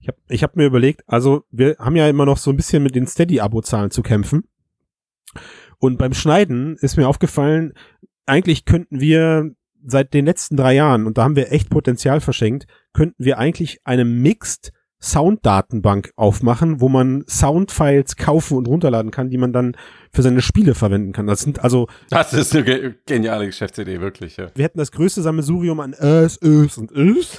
Ich habe ich hab mir überlegt, also wir haben ja immer noch so ein bisschen mit den Steady-Abo-Zahlen zu kämpfen. Und beim Schneiden ist mir aufgefallen, eigentlich könnten wir seit den letzten drei Jahren, und da haben wir echt Potenzial verschenkt, könnten wir eigentlich eine Mixed Sounddatenbank aufmachen, wo man Soundfiles kaufen und runterladen kann, die man dann für seine Spiele verwenden kann. Das sind also. Das ist eine ge geniale Geschäftsidee, wirklich, ja. Wir hätten das größte Sammelsurium an Ös, Ös und Ös.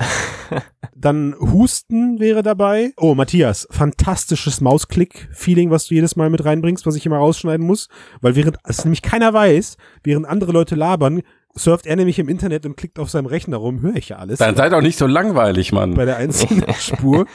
dann Husten wäre dabei. Oh, Matthias, fantastisches Mausklick-Feeling, was du jedes Mal mit reinbringst, was ich immer rausschneiden muss. Weil während es nämlich keiner weiß, während andere Leute labern, surft er nämlich im Internet und klickt auf seinem Rechner rum, höre ich ja alles. Dann seid auch nicht so langweilig, Mann. Bei der einzelnen Spur.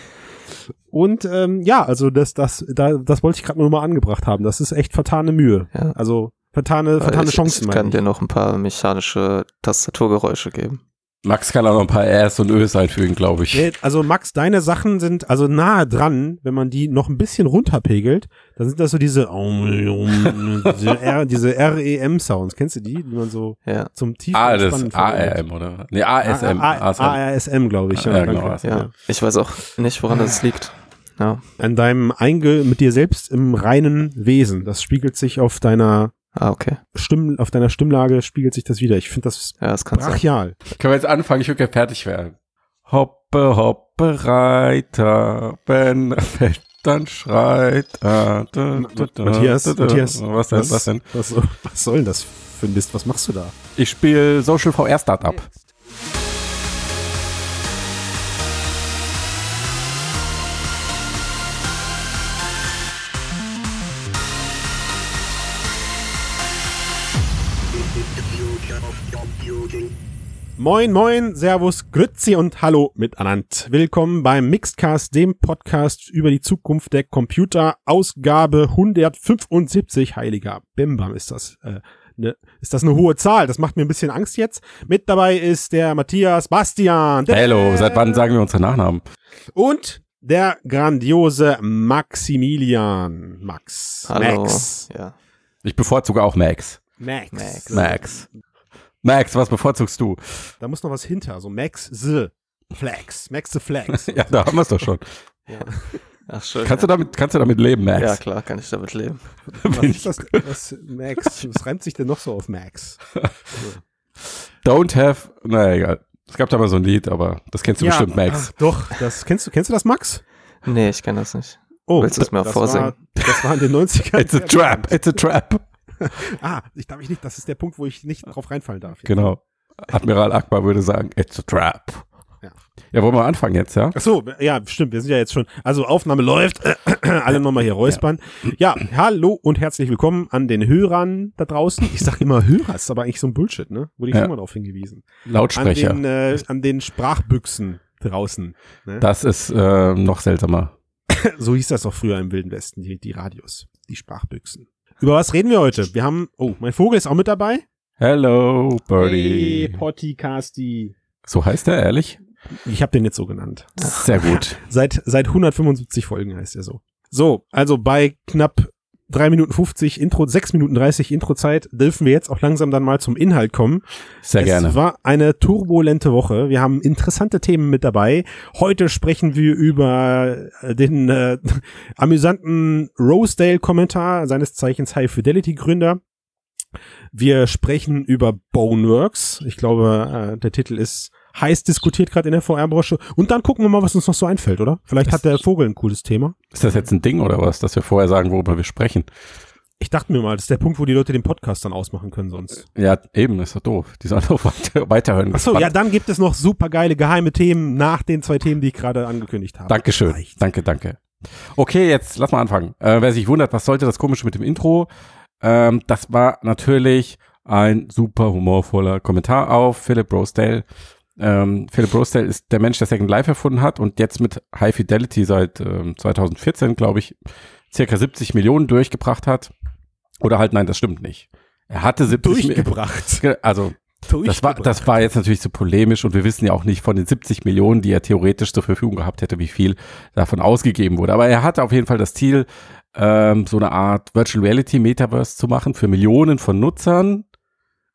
Und ähm, ja, also das, das, da, das wollte ich gerade nur mal angebracht haben. Das ist echt vertane Mühe. Ja. Also vertane, vertane ich, Chancen. Ich kann dir noch ein paar mechanische Tastaturgeräusche geben. Max kann auch noch ein paar Rs und Ös einfügen, glaube ich. Also Max, deine Sachen sind also nahe dran, wenn man die noch ein bisschen runterpegelt, dann sind das so diese diese, R, diese REM-Sounds. Kennst du die, die man so Ja. zum tiefen Ah, das? ARM, oder? Nee, ASM. ARSM, glaube ich. Ja, genau. Ja. Ich weiß auch nicht, woran das liegt. Ja. An deinem Einge mit dir selbst im reinen Wesen. Das spiegelt sich auf deiner Ah, okay. Stimm, auf deiner Stimmlage spiegelt sich das wieder. Ich finde das Ja, das kann sein. brachial. Können wir jetzt anfangen? Ich will gerne fertig werden. Hoppe, hoppe, Reiter, wenn er fällt, dann schreit er. Matthias. Matthias, Was denn, was denn? Was, was soll denn das für ein Mist? Was machst du da? Ich spiele Social VR Startup. Moin, moin, Servus, Grützi und Hallo miteinander. Willkommen beim Mixedcast, dem Podcast über die Zukunft der Computer, Ausgabe 175. Heiliger Bimbam ist das. Äh, ne, ist das eine hohe Zahl? Das macht mir ein bisschen Angst jetzt. Mit dabei ist der Matthias Bastian. Der Hello, seit wann sagen wir unsere Nachnamen? Und der grandiose Maximilian. Max. Hallo. Max. Ja. Ich bevorzuge auch Max. Max. Max. Max. Max, was bevorzugst du? Da muss noch was hinter. So Max the Flex. Max the Flex. Ja, da haben wir es doch schon. Ach, schön. Kannst du damit, kannst du damit leben, Max? ja, klar, kann ich damit leben. Was ist das? Was, Max? Was reimt sich denn noch so auf Max? Don't have, naja, egal. Es gab da mal so ein Lied, aber das kennst du bestimmt, Max. ach, doch, das kennst du, kennst du das, Max? Nee, ich kenne das nicht. Oh, Willst du es mir vorsingen? War, das war in den 90ern. It's a trap, it's a trap. Ah, ich darf ich nicht, das ist der Punkt, wo ich nicht drauf reinfallen darf. Genau. Admiral Akbar würde sagen, it's a trap. Ja. Ja, wollen wir anfangen jetzt, ja? Ach so, ja, stimmt, wir sind ja jetzt schon, also Aufnahme läuft, alle nochmal hier räuspern. Ja. hallo und herzlich willkommen an den Hörern da draußen. Ich sag immer Hörer, ist aber eigentlich so ein Bullshit, ne? Wurde ich Ja. schon mal darauf hingewiesen. Lautsprecher. An den, äh, an den Sprachbüchsen draußen. Ne? Das ist äh, noch seltsamer. So hieß das auch früher im Wilden Westen, die, die Radios, die Sprachbüchsen. Über was reden wir heute? Wir haben, oh, mein Vogel ist auch mit dabei. Hello, Hey, Birdie. Pottycasti. So heißt er, ehrlich? Ich habe den jetzt so genannt. Sehr gut. Seit, seit 175 Folgen heißt er so. So, also bei knapp 3 Minuten 50 Intro, 6 Minuten 30 Introzeit dürfen wir jetzt auch langsam dann mal zum Inhalt kommen. Sehr es gerne. war eine turbulente Woche. Wir haben interessante Themen mit dabei. Heute sprechen wir über äh, den äh, amüsanten Rosedale-Kommentar, seines Zeichens High Fidelity-Gründer. Wir sprechen über Boneworks. Ich glaube, äh, der Titel ist heiß diskutiert gerade in der VR-Branche. Und dann gucken wir mal, was uns noch so einfällt, oder? Vielleicht hat der Vogel ein cooles Thema. Ist das jetzt ein Ding oder was, dass wir vorher sagen, worüber wir sprechen? Ich dachte mir mal, das ist der Punkt, wo die Leute den Podcast dann ausmachen können sonst. Ja, eben, ist doch doof. Die sollen doch weiter, weiterhören. Achso, ja, dann gibt es noch super geile geheime Themen nach den zwei Themen, die ich gerade angekündigt habe. Dankeschön. Reicht. Danke, danke. Okay, jetzt lass mal anfangen. Äh, wer sich wundert, was sollte das komische mit dem Intro? Ähm, das war natürlich ein super humorvoller Kommentar auf Philip Rosedale. Ähm, Philip Rosedale ist der Mensch, der Second Life erfunden hat und jetzt mit High Fidelity seit ähm, 2014, glaube ich, circa 70 Millionen durchgebracht hat. Oder halt, nein, das stimmt nicht. Er hatte 70 Mi- Durchgebracht. Ge- Also, das war, das war jetzt natürlich so polemisch und wir wissen ja auch nicht von den 70 Millionen, die er theoretisch zur Verfügung gehabt hätte, wie viel davon ausgegeben wurde. Aber er hatte auf jeden Fall das Ziel, ähm, so eine Art Virtual Reality Metaverse zu machen für Millionen von Nutzern.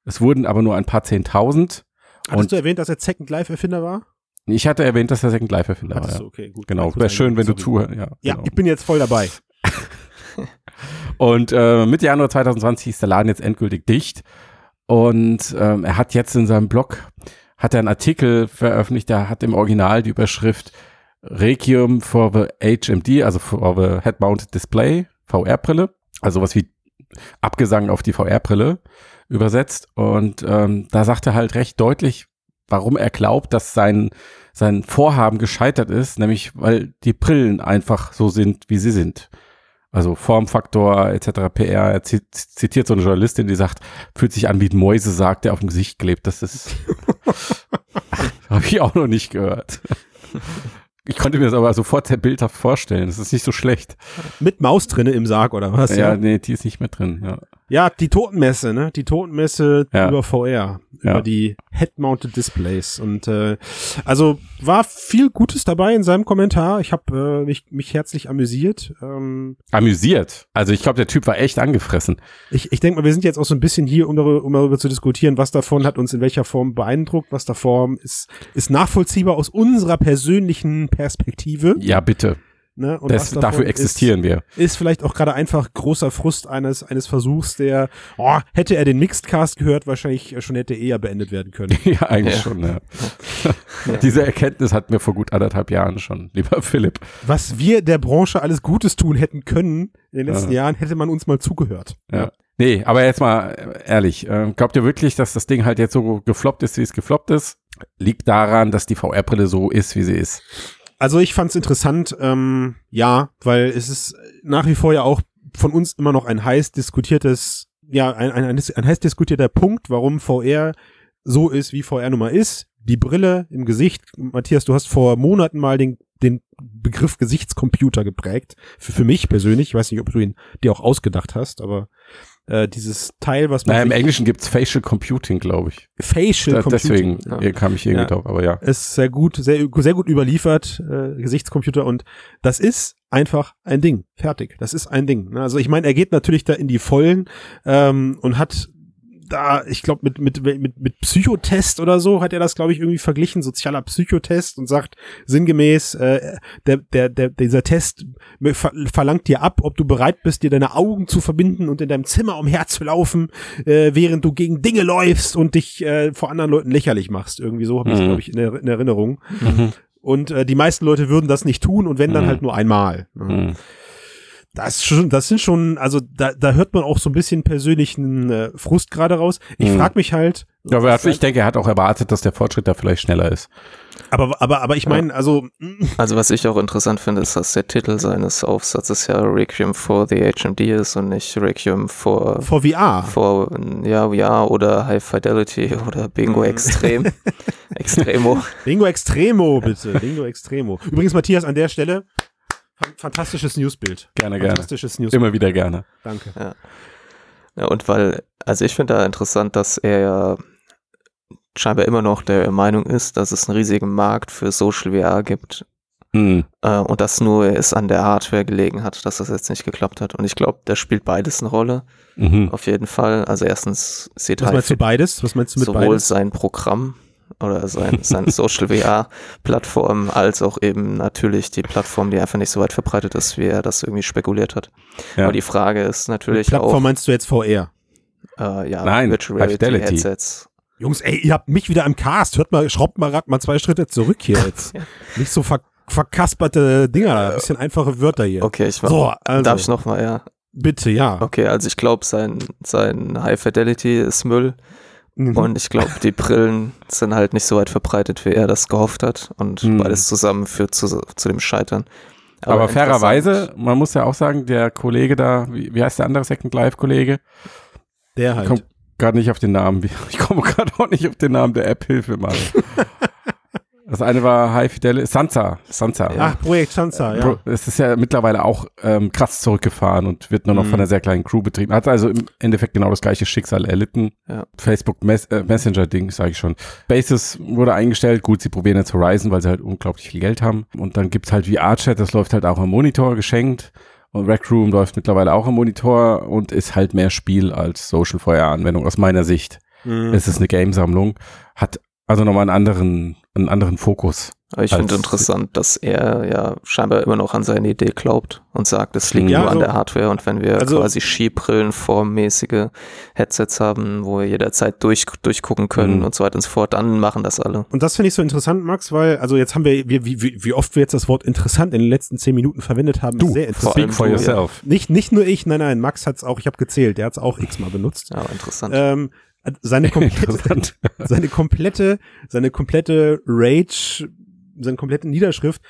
Es wurden aber nur ein paar Zehntausend. Hattest Und du erwähnt, dass er Second Life Erfinder war? Ich hatte erwähnt, dass er Second Life Erfinder war. Hattest Ja. du, okay, gut. Genau, War wäre schön, wenn du zuhörst. Ja. Ja, genau. ich bin jetzt voll dabei. Und äh, Mitte Januar 2020 ist der Laden jetzt endgültig dicht. Und ähm, er hat jetzt in seinem Blog hat er einen Artikel veröffentlicht, der hat im Original die Überschrift Requiem for the HMD, also for the Head-Mounted Display, VR-Brille, also was wie Abgesang auf die VR-Brille übersetzt. Und ähm, da sagt er halt recht deutlich, warum er glaubt, dass sein, sein Vorhaben gescheitert ist, nämlich weil die Brillen einfach so sind, wie sie sind. Also Formfaktor etc. PR. Er zit- zitiert so eine Journalistin, die sagt, fühlt sich an wie ein Mäusesarg, der auf dem Gesicht klebt. Das ist habe ich auch noch nicht gehört. Ich konnte mir das aber sofort sehr bildhaft vorstellen. Das ist nicht so schlecht. Mit Maus drinne im Sarg oder was? Ja, nee, die ist nicht mehr drin. Ja. Ja, die Totenmesse, ne? Die Totenmesse Ja. über VR, Ja. über die Head-Mounted Displays. Und äh, also war viel Gutes dabei in seinem Kommentar. Ich habe äh, mich, mich herzlich amüsiert. Ähm, Amüsiert. Also ich glaube, der Typ war echt angefressen. ich ich denke mal, wir sind jetzt auch so ein bisschen hier, um darüber, um darüber zu diskutieren, was davon hat uns in welcher Form beeindruckt, was davon ist, ist nachvollziehbar aus unserer persönlichen Perspektive. Ja, bitte. Ne? Und Das, dafür existieren wir. Ist, ist vielleicht auch gerade einfach großer Frust eines, eines Versuchs, der, oh, hätte er den Mixedcast gehört, wahrscheinlich schon hätte eher beendet werden können. Ja, eigentlich Ja. schon. Ja. Diese Erkenntnis hatten wir vor gut anderthalb Jahren schon, lieber Philipp. Was wir der Branche alles Gutes tun hätten können in den letzten Ja. Jahren, hätte man uns mal zugehört. Ja. Nee, aber jetzt mal äh, ehrlich, äh, glaubt ihr wirklich, dass das Ding halt jetzt so gefloppt ist, wie es gefloppt ist? Liegt daran, dass die VR-Brille so ist, wie sie ist. Also ich fand's interessant, ähm, ja, weil es ist nach wie vor ja auch von uns immer noch ein heiß diskutiertes, ja, ein, ein, ein, ein heiß diskutierter Punkt, warum VR so ist, wie VR nun mal ist. Die Brille im Gesicht. Matthias, du hast vor Monaten mal den, den Begriff Gesichtscomputer geprägt. Für, für mich persönlich. Ich weiß nicht, ob du ihn dir auch ausgedacht hast, aber äh, dieses Teil, was man Naja, im Englischen gibt's Facial Computing, glaube ich. Facial Da, Computing. deswegen ja. kam ich irgendwie Ja. drauf, aber ja. ist sehr gut, sehr, sehr gut überliefert, äh, Gesichtscomputer und das ist einfach ein Ding. Fertig. Das ist ein Ding. ne? Also ich meine, er geht natürlich da in die Vollen ähm, und hat da, ich glaube, mit, mit, mit, mit Psychotest oder so hat er das, glaube ich, irgendwie verglichen, sozialer Psychotest und sagt sinngemäß, äh, der, der, der, dieser Test ver verlangt dir ab, ob du bereit bist, dir deine Augen zu verbinden und in deinem Zimmer umherzulaufen, äh, während du gegen Dinge läufst und dich äh, vor anderen Leuten lächerlich machst. Irgendwie so habe ich Mhm. glaube ich, in, der, in Erinnerung. Mhm. Und äh, die meisten Leute würden das nicht tun und wenn dann Mhm. halt nur einmal. ne? Mhm. Das, ist schon, das sind schon, also da, da hört man auch so ein bisschen persönlichen äh, Frust gerade raus. Ich Mhm. frag mich halt, Ja, aber ich denke, er hat auch erwartet, dass der Fortschritt da vielleicht schneller ist. aber, aber, aber ich meine, also mm, Also was ich auch interessant finde, ist, dass der Titel seines Aufsatzes ja Requiem for the HMD ist und nicht Requiem for, vor VR. for ja, ja, oder High Fidelity oder Bingo Mhm. Extrem. Extremo. Bingo Extremo, bitte. Bingo Extremo. Übrigens, Matthias, an der Stelle, fantastisches Newsbild. Gerne, gerne. Fantastisches Newsbild. Immer wieder gerne. Danke. Ja, und weil, also ich finde da interessant, dass er ja scheinbar immer noch der Meinung ist, dass es einen riesigen Markt für Social VR gibt Mhm. äh, und dass nur es an der Hardware gelegen hat, dass das jetzt nicht geklappt hat. Und ich glaube, da spielt beides eine Rolle, Mhm. auf jeden Fall. Also erstens sieht Was halt meinst du beides? Was meinst du mit sowohl beides? sein Programm oder sein, seine Social VR-Plattform als auch eben natürlich die Plattform, die einfach nicht so weit verbreitet ist, wie er das irgendwie spekuliert hat. Ja. Aber die Frage ist Mit natürlich Plattform auch, meinst du jetzt VR? äh, ja, Nein, Virtual High Reality Fidelity. Headsets. Jungs, ey, ihr habt mich wieder im Cast. Hört mal, schraubt mal grad mal zwei Schritte zurück hier jetzt. Ja. Nicht so ver verkasperte Dinger, ein bisschen einfache Wörter hier. Okay, ich war, So, also, darf ich nochmal, ja. bitte, ja. Okay, also ich glaube, sein, sein High Fidelity ist Müll Mhm. und ich glaube, die Brillen sind halt nicht so weit verbreitet, wie er das gehofft hat und Hm. beides zusammen führt zu, zu dem Scheitern. Aber, interessant- fairerweise, man muss ja auch sagen, der Kollege da, wie, wie heißt der andere Second Life-Kollege? Der halt. Kommt gerade nicht auf den Namen. Ich komme gerade auch nicht auf den Namen der App, Hilfe mal. Das eine war High Fidelity, Sansa, Sansa. Ach, Projekt Sansa, ja. Es ist ja mittlerweile auch ähm, krass zurückgefahren und wird nur noch Mhm. von einer sehr kleinen Crew betrieben. Hat also im Endeffekt genau das gleiche Schicksal erlitten. Ja. Facebook Mess äh, Messenger-Ding, sage ich schon. Basis wurde eingestellt. Gut, sie probieren jetzt Horizon, weil sie halt unglaublich viel Geld haben. Und dann gibt's halt VR-Chat, das läuft halt auch am Monitor geschenkt. Und Rec Room läuft mittlerweile auch am Monitor und ist halt mehr Spiel als Social VR-Anwendung aus meiner Sicht. Mhm. Es ist eine Game-Sammlung, hat also nochmal einen anderen, einen anderen Fokus. Aber ich finde interessant, dass er ja scheinbar immer noch an seine Idee glaubt und sagt, es liegt Ja, nur also- an der Hardware und wenn wir also- quasi Skibrillenformmäßige Headsets haben, wo wir jederzeit durch, durchgucken können Mhm. und so weiter und so fort, dann machen das alle. Und das finde ich so interessant, Max, weil, also jetzt haben wir, wie, wie, wie oft wir jetzt das Wort interessant in den letzten zehn Minuten verwendet haben, ist sehr interessant. allem Speak for du, yourself. Nicht, nicht nur ich, nein, nein, Max hat's auch, ich habe gezählt, der hat's auch x-mal benutzt. Ja, interessant. Ähm, seine komplette, seine komplette, seine komplette Rage, seine komplette Niederschrift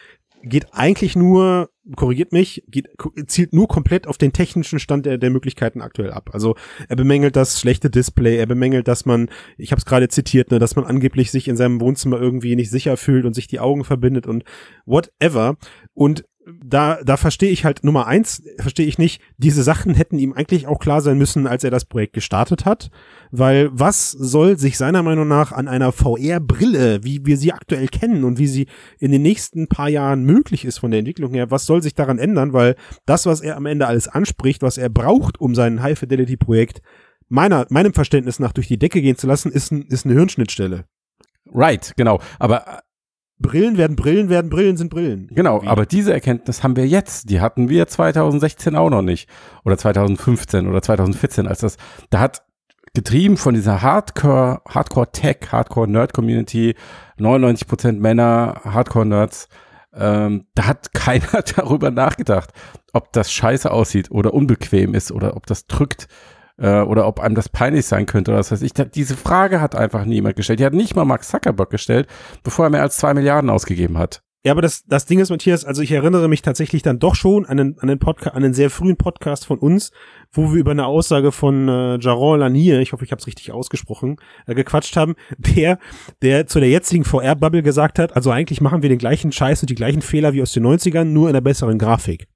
geht eigentlich nur, korrigiert mich, geht, zielt nur komplett auf den technischen Stand der, der Möglichkeiten aktuell ab. Also er bemängelt das schlechte Display, er bemängelt, dass man, ich habe es gerade zitiert, ne, dass man angeblich sich in seinem Wohnzimmer irgendwie nicht sicher fühlt und sich die Augen verbindet und whatever. Und da, da verstehe ich halt Nummer eins, verstehe ich nicht, diese Sachen hätten ihm eigentlich auch klar sein müssen, als er das Projekt gestartet hat. Weil was soll sich seiner Meinung nach an einer VR-Brille, wie wir sie aktuell kennen und wie sie in den nächsten paar Jahren möglich ist von der Entwicklung her, was soll sich daran ändern? Weil das, was er am Ende alles anspricht, was er braucht, um sein High-Fidelity-Projekt meiner, meinem Verständnis nach durch die Decke gehen zu lassen, ist, ist eine Hirnschnittstelle. Right, genau. Aber Brillen werden Brillen werden Brillen sind Brillen. Genau, Wie? aber diese Erkenntnis haben wir jetzt. Die hatten wir 2016 auch noch nicht. Oder 2015 oder 2014, als das, da hat getrieben von dieser Hardcore, Hardcore Tech, Hardcore Nerd Community, 99% Männer, Hardcore Nerds, ähm, da hat keiner darüber nachgedacht, ob das scheiße aussieht oder unbequem ist oder ob das drückt äh, oder ob einem das peinlich sein könnte oder was weiß ich. Diese Frage hat einfach niemand gestellt. Die hat nicht mal Mark Zuckerberg gestellt, bevor er mehr als zwei Milliarden ausgegeben hat. Ja, aber das, das Ding ist, Matthias, also ich erinnere mich tatsächlich dann doch schon an einen, an einen Podcast, an einen sehr frühen Podcast von uns, wo wir über eine Aussage von äh, Jaron Lanier, ich hoffe, ich habe es richtig ausgesprochen, äh, gequatscht haben, der, der zu der jetzigen VR-Bubble gesagt hat, also eigentlich machen wir den gleichen Scheiß und die gleichen Fehler wie aus den 90ern, nur in einer besseren Grafik.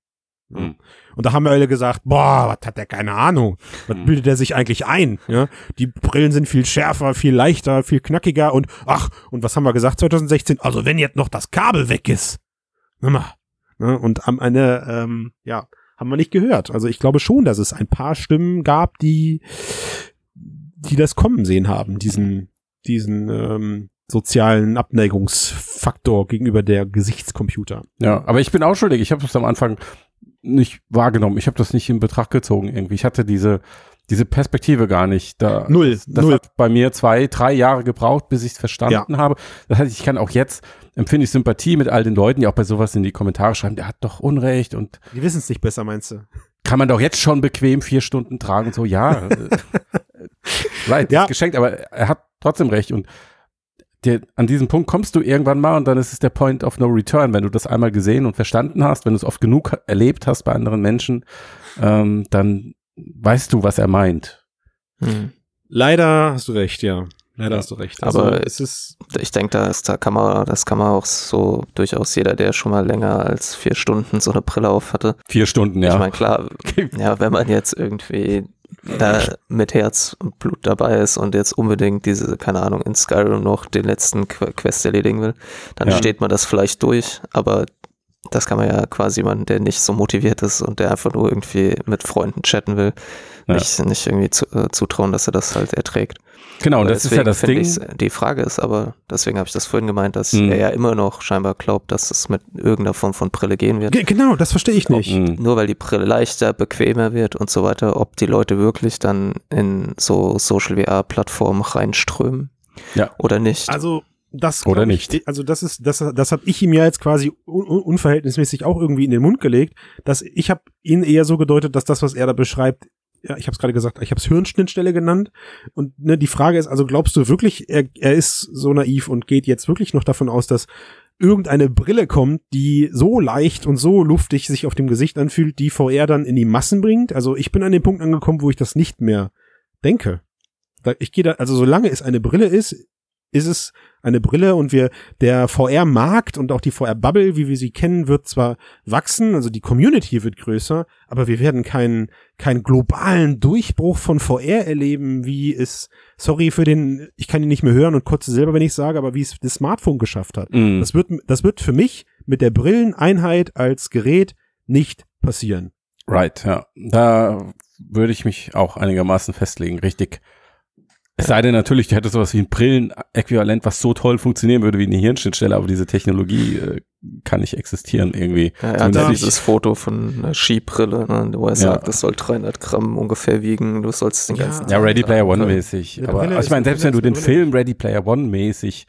Mhm. Und da haben wir alle gesagt, boah, was hat der keine Ahnung? Was Mhm. bildet er sich eigentlich ein? Ja, die Brillen sind viel schärfer, viel leichter, viel knackiger und ach, und was haben wir gesagt 2016? Also wenn jetzt noch das Kabel weg ist. Mal. Ne? Und am Ende, ähm, ja, haben wir nicht gehört. Also ich glaube schon, dass es ein paar Stimmen gab, die, die das kommen sehen haben, diesen, diesen ähm, sozialen Abneigungsfaktor gegenüber der Gesichtscomputer. Ja, aber ich bin auch schuldig. Ich habe das am Anfang nicht wahrgenommen. Ich habe das nicht in Betracht gezogen irgendwie. Ich hatte diese diese Perspektive gar nicht. Da, Null, Das, das null. hat bei mir zwei, drei Jahre gebraucht, bis ich es verstanden habe. Das heißt, ich kann auch jetzt empfinde ich Sympathie mit all den Leuten, die auch bei sowas in die Kommentare schreiben. Der hat doch Unrecht und Die wissen es nicht besser, meinst du? kann man doch jetzt schon bequem vier Stunden tragen und so. Ja, äh, right, Ja. geschenkt, aber er hat trotzdem recht und der, an diesem Punkt kommst du irgendwann mal und dann ist es der Point of No Return, wenn du das einmal gesehen und verstanden hast, wenn du es oft genug erlebt hast bei anderen Menschen, ähm, dann weißt du, was er meint. Hm. Leider hast du recht, ja. Leider hast du recht. Aber es ist Ich denke, da, ist, da kann man, das kann man auch so durchaus jeder, der schon mal länger als vier Stunden so eine Brille auf hatte. Vier Stunden, Ich ja. meine, klar, ja, wenn man jetzt irgendwie da mit Herz und Blut dabei ist und jetzt unbedingt diese, keine Ahnung, in Skyrim noch den letzten Qu- Quest erledigen will, dann Ja. steht man das vielleicht durch, aber das kann man ja quasi jemanden, der nicht so motiviert ist und der einfach nur irgendwie mit Freunden chatten will, Ja. nicht, nicht irgendwie zu, äh, zutrauen, dass er das halt erträgt. Genau, und Aber das ist ja deswegen das finde Ding. Die Frage ist aber, deswegen habe ich das vorhin gemeint, dass Mhm. er ja immer noch scheinbar glaubt, dass es mit irgendeiner Form von Brille gehen wird. Ge- genau, das verstehe ich nicht. Mhm. Nur weil die Brille leichter, bequemer wird und so weiter, ob die Leute wirklich dann in so Social VR-Plattformen reinströmen Ja. oder nicht. Also das Oder glaub ich, nicht. Also das ist das das habe ich ihm ja jetzt quasi un un- unverhältnismäßig auch irgendwie in den Mund gelegt, dass ich habe ihn eher so gedeutet, dass das was er da beschreibt, ja, ich habe es gerade gesagt, ich habe es Hirnschnittstelle genannt und ne, die Frage ist also glaubst du wirklich er er ist so naiv und geht jetzt wirklich noch davon aus, dass irgendeine Brille kommt, die so leicht und so luftig sich auf dem Gesicht anfühlt, die VR dann in die Massen bringt? Also ich bin an dem Punkt angekommen, wo ich das nicht mehr denke. Ich gehe da, also solange es eine Brille ist, ist es eine Brille und wir, der VR-Markt und auch die VR-Bubble, wie wir sie kennen, wird zwar wachsen, also die Community wird größer, aber wir werden keinen, keinen globalen Durchbruch von VR erleben, wie es, sorry für den, ich kann ihn nicht mehr hören und kotze selber, wenn ich sage, aber wie es das Smartphone geschafft hat. Mhm. Das wird, das wird für mich mit der Brilleneinheit als Gerät nicht passieren. Right, ja. Da würde ich mich auch einigermaßen festlegen. Richtig Es sei denn natürlich, du hättest sowas wie ein Brillenäquivalent, was so toll funktionieren würde wie eine Hirnschnittstelle, aber diese Technologie äh, kann nicht existieren irgendwie. Ja, er hat nicht- dieses Foto von einer Skibrille, ne, wo er Ja. sagt, das soll 300 Gramm ungefähr wiegen, du sollst den Ja. ganzen Ja, Tag Ready Player tragen One können. mäßig. Eine Aber Brille ich meine, selbst wenn du den. Film Ready Player One mäßig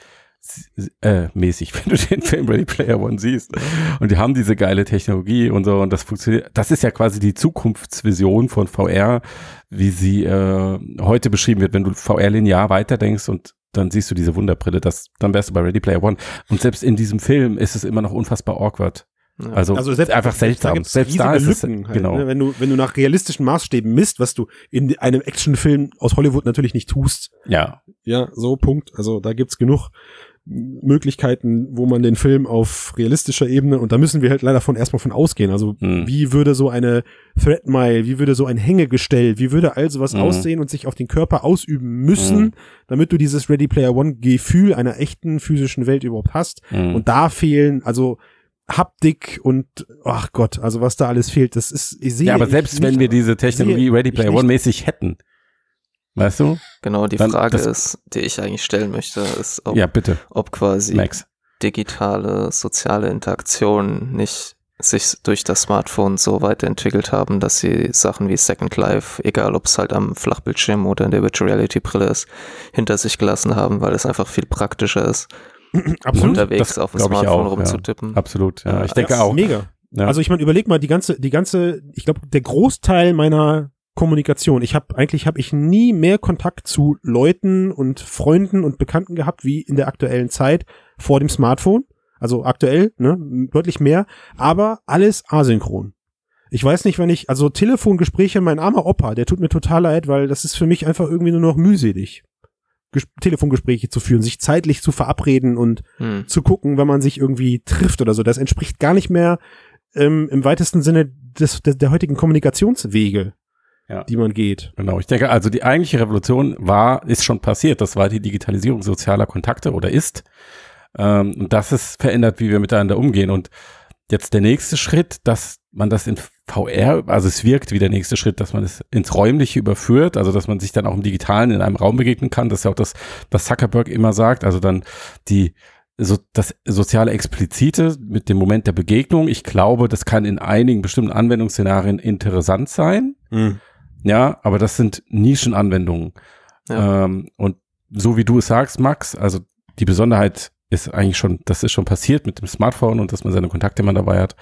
äh, mäßig, wenn du den Film Ready Player One siehst und die haben diese geile Technologie und so und das funktioniert, das ist ja quasi die Zukunftsvision von VR, wie sie äh, heute beschrieben wird, wenn du VR linear weiterdenkst und dann siehst du diese Wunderbrille, das, dann wärst du bei Ready Player One. Und selbst in diesem Film ist es immer noch unfassbar awkward. Ja. Also, einfach seltsam. gibt's Selbst da ist riesige es, Lücken halt, genau. ne? wenn du wenn du nach realistischen Maßstäben misst, was du in einem Actionfilm aus Hollywood natürlich nicht tust. Ja, Ja, so Punkt. Also da gibt's genug Möglichkeiten, wo man den Film auf realistischer Ebene und da müssen wir halt leider von erstmal von ausgehen. Also Hm. wie würde so eine Thread Mile, wie würde so ein Hängegestell, wie würde also was Mhm. aussehen und sich auf den Körper ausüben müssen, Mhm. damit du dieses Ready Player One Gefühl einer echten physischen Welt überhaupt hast. Mhm. Und da fehlen also Haptik und ach Gott, also was da alles fehlt, das ist ich sehe ja, aber selbst wenn wir diese Technologie Ready Player. One mäßig hätten, weißt du? Genau, die Dann- Frage ist, die ich eigentlich stellen möchte, ist, ob, Ja, bitte, ob quasi Max. digitale soziale Interaktionen nicht sich durch das Smartphone so weiterentwickelt haben, dass sie Sachen wie Second Life, egal ob es halt am Flachbildschirm oder in der Virtual Reality Brille ist, hinter sich gelassen haben, weil es einfach viel praktischer ist, absolut. unterwegs das auf dem Smartphone auch, ja. rumzutippen. Absolut, ja. Ja, Ich denke Das ist auch. Mega. Ja. Also ich meine, überleg mal die ganze, die ganze, ich glaube, der Großteil meiner Kommunikation. Ich habe eigentlich habe ich nie mehr Kontakt zu Leuten und Freunden und Bekannten gehabt wie in der aktuellen Zeit vor dem Smartphone. Also aktuell, ne, deutlich mehr, aber alles asynchron. Ich weiß nicht, wenn ich, also Telefongespräche, mein armer Opa, der tut mir total leid, weil das ist für mich einfach irgendwie nur noch mühselig. Ges Telefongespräche zu führen, sich zeitlich zu verabreden und Hm. zu gucken, wenn man sich irgendwie trifft oder so. Das entspricht gar nicht mehr ähm, im weitesten Sinne des, des, der heutigen Kommunikationswege, Ja. die man geht. Genau, ich denke, also die eigentliche Revolution war, ist schon passiert. Das war die Digitalisierung sozialer Kontakte oder ist. Ähm, und das ist verändert, wie wir miteinander umgehen. Und jetzt der nächste Schritt, dass man das in VR, also es wirkt wie der nächste Schritt, dass man es ins Räumliche überführt, also dass man sich dann auch im Digitalen in einem Raum begegnen kann. Das ist ja auch das, was Zuckerberg immer sagt. Also dann die so das soziale Explizite mit dem Moment der Begegnung. Ich glaube, das kann in einigen bestimmten Anwendungsszenarien interessant sein. Ja, aber das sind Nischenanwendungen. Ja. Ähm, und so wie du es sagst, Max, also die Besonderheit ist eigentlich schon, das ist schon passiert mit dem Smartphone und dass man seine Kontakte immer dabei hat.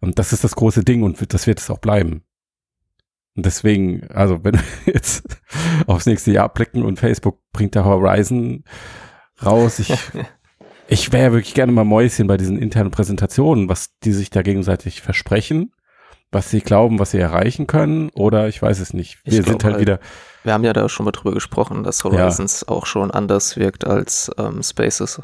Und das ist das große Ding und das wird es auch bleiben. Und deswegen, also wenn wir jetzt aufs nächste Jahr blicken und Facebook bringt da Horizon raus, ich, ich wäre wirklich gerne mal Mäuschen bei diesen internen Präsentationen, was die sich da gegenseitig versprechen, was sie glauben, was sie erreichen können, oder ich weiß es nicht. Ich Wir sind halt halt- wieder, Wir haben ja da schon mal drüber gesprochen, dass Horizons auch schon anders wirkt als ähm, Spaces.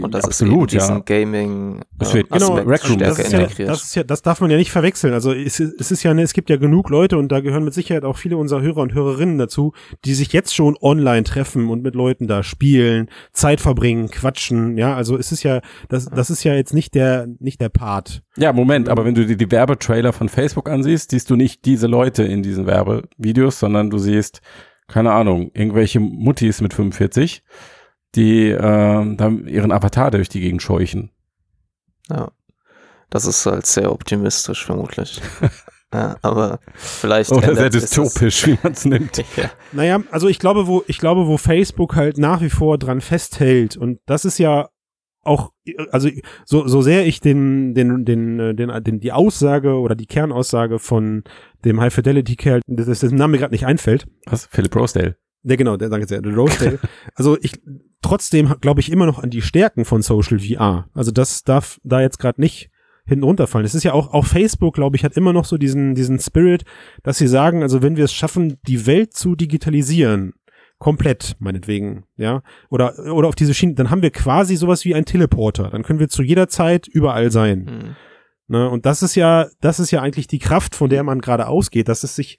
Und das absolut, ist eben diesen ja. Gaming Es äh, wird- genau, Aspekt Rec Room, das stärker ist, ja, integriert. das ist ja, das darf man ja nicht verwechseln. Also es, ist- es ist ja, es gibt ja genug Leute und da gehören mit Sicherheit auch viele unserer Hörer und Hörerinnen dazu, die sich jetzt schon online treffen und mit Leuten da spielen, Zeit verbringen, quatschen. Ja, also es ist ja, das, das ist ja jetzt nicht der, nicht der Part. Ja, Moment, aber wenn du dir die Werbetrailer von Facebook ansiehst, siehst du nicht diese Leute in diesen Werbevideos, sondern du siehst, keine Ahnung, irgendwelche Muttis mit 45, die äh, dann ihren Avatar durch die Gegend scheuchen. Ja. Das ist halt sehr optimistisch, vermutlich. ja, aber vielleicht. Oder sehr dystopisch, wie man es nimmt. ja. Naja, also ich glaube, wo, ich glaube, wo Facebook halt nach wie vor dran festhält, und das ist ja auch, also so, so sehr ich den, den, den, äh, den, den, die Aussage oder die Kernaussage von dem High Fidelity Kerl, das ist dessen Name mir gerade nicht einfällt. Was? Philip Rosedale. Der genau, der danke sehr, Rosedale. also ich trotzdem glaube ich immer noch an die Stärken von Social VR. Also das darf da jetzt gerade nicht hinten runterfallen. Es ist ja auch auch Facebook, glaube ich, hat immer noch so diesen diesen Spirit, dass sie sagen, also wenn wir es schaffen, die Welt zu digitalisieren, komplett meinetwegen, ja, oder oder auf diese Schiene, dann haben wir quasi sowas wie ein Teleporter. Dann können wir zu jeder Zeit überall sein. Hm. Ne? Und das ist ja, das ist ja eigentlich die Kraft, von der man gerade ausgeht, dass es sich,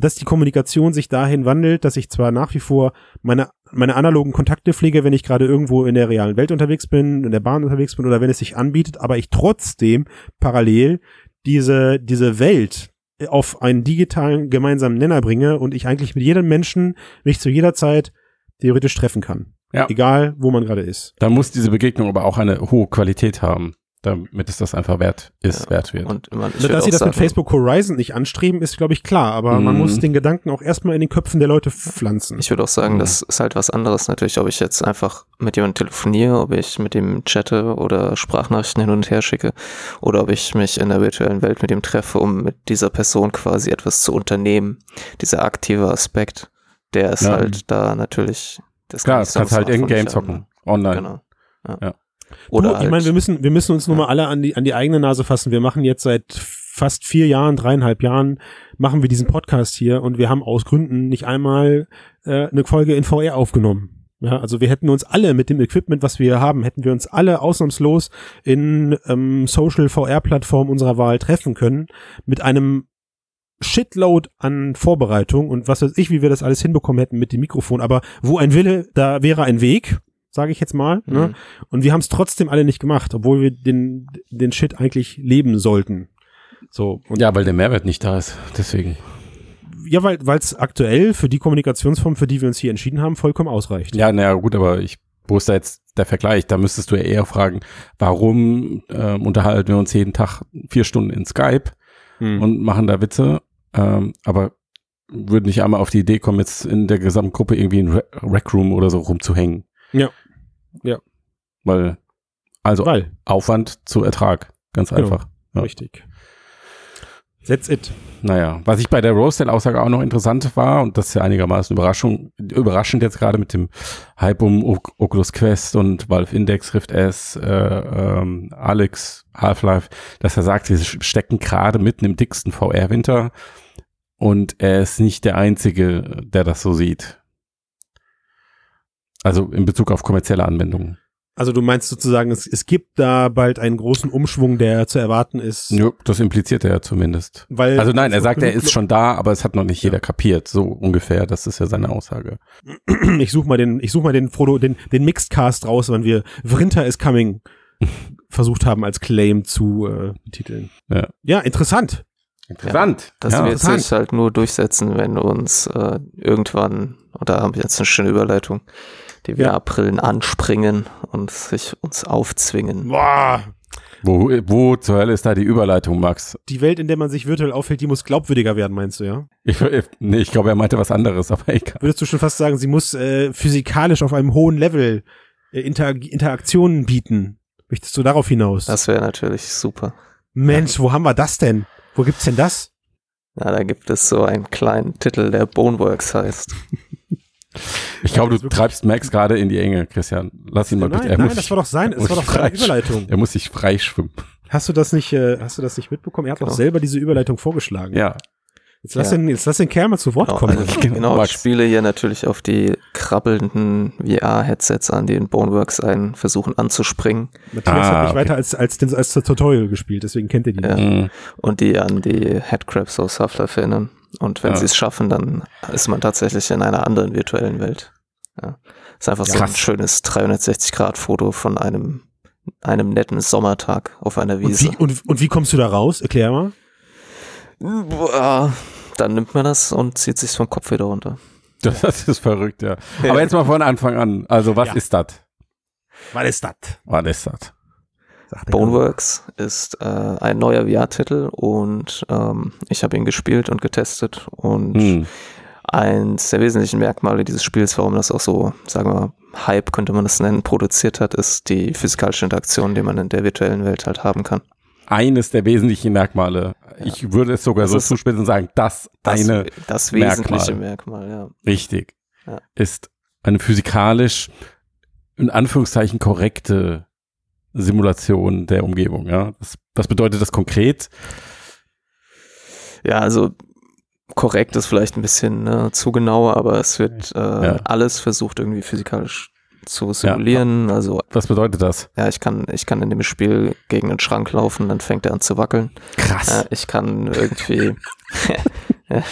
dass die Kommunikation sich dahin wandelt, dass ich zwar nach wie vor meine, meine analogen Kontakte pflege, wenn ich gerade irgendwo in der realen Welt unterwegs bin, in der Bahn unterwegs bin oder wenn es sich anbietet, aber ich trotzdem parallel diese, diese Welt auf einen digitalen gemeinsamen Nenner bringe und ich eigentlich mit jedem Menschen mich zu jeder Zeit theoretisch treffen kann. Ja. Egal, wo man gerade ist. Da muss diese Begegnung aber auch eine hohe Qualität haben, damit es das einfach wert ist, Ja. wert wird. Und man, ich Dass sie das mit sagen, Facebook Horizon nicht anstreben, ist, glaube ich, klar. Aber man Mhm. muss den Gedanken auch erstmal in den Köpfen der Leute pflanzen. Ich würde auch sagen, Mhm. das ist halt was anderes natürlich, ob ich jetzt einfach mit jemandem telefoniere, ob ich mit ihm chatte oder Sprachnachrichten hin und her schicke oder ob ich mich in der virtuellen Welt mit ihm treffe, um mit dieser Person quasi etwas zu unternehmen. Dieser aktive Aspekt, der ist Ja. halt da natürlich. Das Klar, kann das kannst halt in Smartphone Game nicht haben, zocken, online. Genau. Ja. Ja. Oder du, ich halt, meine, wir müssen, wir müssen uns nur Ja. mal alle an die, an die eigene Nase fassen. Wir machen jetzt seit fast vier Jahren, dreieinhalb Jahren, machen wir diesen Podcast hier und wir haben aus Gründen nicht einmal äh, eine Folge in VR aufgenommen. Ja, also wir hätten uns alle mit dem Equipment, was wir hier haben, hätten wir uns alle ausnahmslos in ähm, Social VR-Plattformen unserer Wahl treffen können, mit einem Shitload an Vorbereitung und was weiß ich, wie wir das alles hinbekommen hätten mit dem Mikrofon. Aber wo ein Wille, da wäre ein Weg, sage ich jetzt mal. Ne? Mhm. Und wir haben es trotzdem alle nicht gemacht, obwohl wir den, den Shit eigentlich leben sollten. So. Und Ja, weil der Mehrwert nicht da ist. Deswegen. ja, weil es aktuell für die Kommunikationsform, für die wir uns hier entschieden haben, vollkommen ausreicht. Ja, naja, gut, aber ich, wo ist da jetzt der Vergleich? Da müsstest du ja eher fragen, warum ähm, unterhalten wir uns jeden Tag vier Stunden in Skype Hm. und machen da Witze, ähm, aber würden nicht einmal auf die Idee kommen, jetzt in der gesamten Gruppe irgendwie in Re Rec Room oder so rumzuhängen. Ja. Ja. Weil, also weil, Aufwand zu Ertrag, ganz Genau. einfach. Ja. richtig. That's it. Naja, was ich bei der Rosedale-Aussage auch noch interessant war, und das ist ja einigermaßen Überraschung, überraschend jetzt gerade mit dem Hype um O- Oculus Quest und Valve Index, Rift S, äh, ähm, Alex, Half-Life, dass er sagt, wir stecken gerade mitten im dicksten VR-Winter und er ist nicht der Einzige, der das so sieht. Also in Bezug auf kommerzielle Anwendungen. Also du meinst sozusagen, es, es gibt da bald einen großen Umschwung, der zu erwarten ist. Ja, das impliziert er ja zumindest. Weil, Also nein, er sagt, er ist schon da, aber es hat noch nicht jeder kapiert, so ungefähr. Das ist ja seine Aussage. ich suche mal den, ich suche mal den Frodo, den, den Mixedcast raus, wann wir Winter is Coming versucht haben als Claim zu äh, betiteln. Ja. ja, interessant. Interessant. Das ja. wird sich halt nur durchsetzen, wenn uns äh, irgendwann, und da haben wir jetzt eine schöne Überleitung, die Ja. VR-Brillen anspringen und sich uns aufzwingen. Boah, Wo, wo zur Hölle ist da die Überleitung, Max? die Welt, in der man sich virtuell aufhält, die muss glaubwürdiger werden, meinst du, ja? Ich, nee, ich glaube, er meinte was anderes, aber egal. Würdest du schon fast sagen, sie muss äh, physikalisch auf einem hohen Level äh, Inter Interaktionen bieten? Möchtest du darauf hinaus? Das wäre natürlich super. Mensch, wo haben wir das denn? Wo gibt's denn das? Ja, da gibt es so einen kleinen Titel, der Boneworks heißt. Ich glaube, du treibst Max gerade in die Enge, Christian. Lass ihn mal nein, bitte. Er nein, das war doch sein, das war doch seine Überleitung. Er muss sich freischwimmen. Hast du das nicht, äh, hast du das nicht mitbekommen? Er hat doch Genau. selber diese Überleitung vorgeschlagen. Ja. Jetzt lass, Ja. den, jetzt lass den Kerl mal zu Wort Genau, kommen. also, Genau, genau, Max. ich spiele hier natürlich auf die krabbelnden VR-Headsets an, die in Boneworks einen versuchen anzuspringen Matthias Ah, hat nicht okay. weiter als, als, den, als das Tutorial gespielt, deswegen kennt er die Ja. nicht. Mhm. und die an die Headcrabs aus Half-Life erinnern. Und wenn Ja. sie es schaffen, dann ist man tatsächlich in einer anderen virtuellen Welt. Ja. Ist einfach so ein Krass. schönes 360-Grad-Foto von einem, einem netten Sommertag auf einer Und Wiese. wie, und, und wie kommst du da raus? Erklär mal. Dann nimmt man das und zieht sich vom Kopf wieder runter. Das ist verrückt, ja. Aber jetzt mal von Anfang an. Also, was Ja. ist das? Was ist das? Was ist das? Boneworks ist äh, ein neuer VR-Titel und ähm, ich habe ihn gespielt und getestet und Hm. eins der wesentlichen Merkmale dieses Spiels, warum das auch so, sagen wir, Hype könnte man das nennen, produziert hat, ist die physikalische Interaktion, die man in der virtuellen Welt halt haben kann. Eines der wesentlichen Merkmale. Ich würde es sogar Das so zuspitzen und sagen, das, Das, eine das Merkmal. wesentliche Merkmal, ja. richtig ist eine physikalisch in Anführungszeichen korrekte Simulation der Umgebung. Ja, das, was bedeutet das konkret? Ja, also korrekt ist vielleicht ein bisschen ne, zu genau, aber es wird äh, Ja. alles versucht irgendwie physikalisch zu simulieren. Also Was bedeutet das? ja, ich kann, ich kann in dem Spiel gegen einen Schrank laufen, dann fängt er an zu wackeln. Krass. Ja, ich kann irgendwie, Kann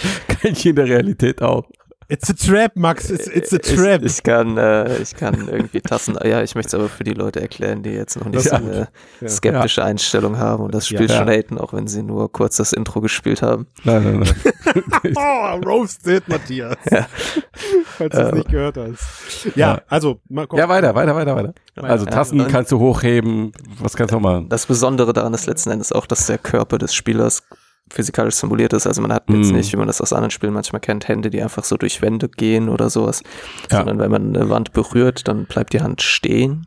ich in der Realität auch. It's a trap, Max. It's, it's a trap. Ich, ich kann, äh, ich kann irgendwie Tassen. Ja, ich möchte es aber für die Leute erklären, die jetzt noch nicht eine Ja. skeptische Einstellung haben und das Spiel Ja. schon haten, auch wenn sie nur kurz das Intro gespielt haben. Nein, nein, nein. Oh, roasted, Matthias. Ja. Falls du es Ähm. nicht gehört hast. Ja, Ja. also, mal komm. Ja, weiter, weiter, weiter, weiter. Also Ja, Tasten und- kannst du hochheben. Was kannst du noch machen? Das Besondere daran ist letzten Endes auch, dass der Körper des Spielers physikalisch simuliert ist. Also man hat jetzt Mm. nicht, wie man das aus anderen Spielen manchmal kennt, Hände, die einfach so durch Wände gehen oder sowas. Ja. Sondern wenn man eine Wand berührt, dann bleibt die Hand stehen.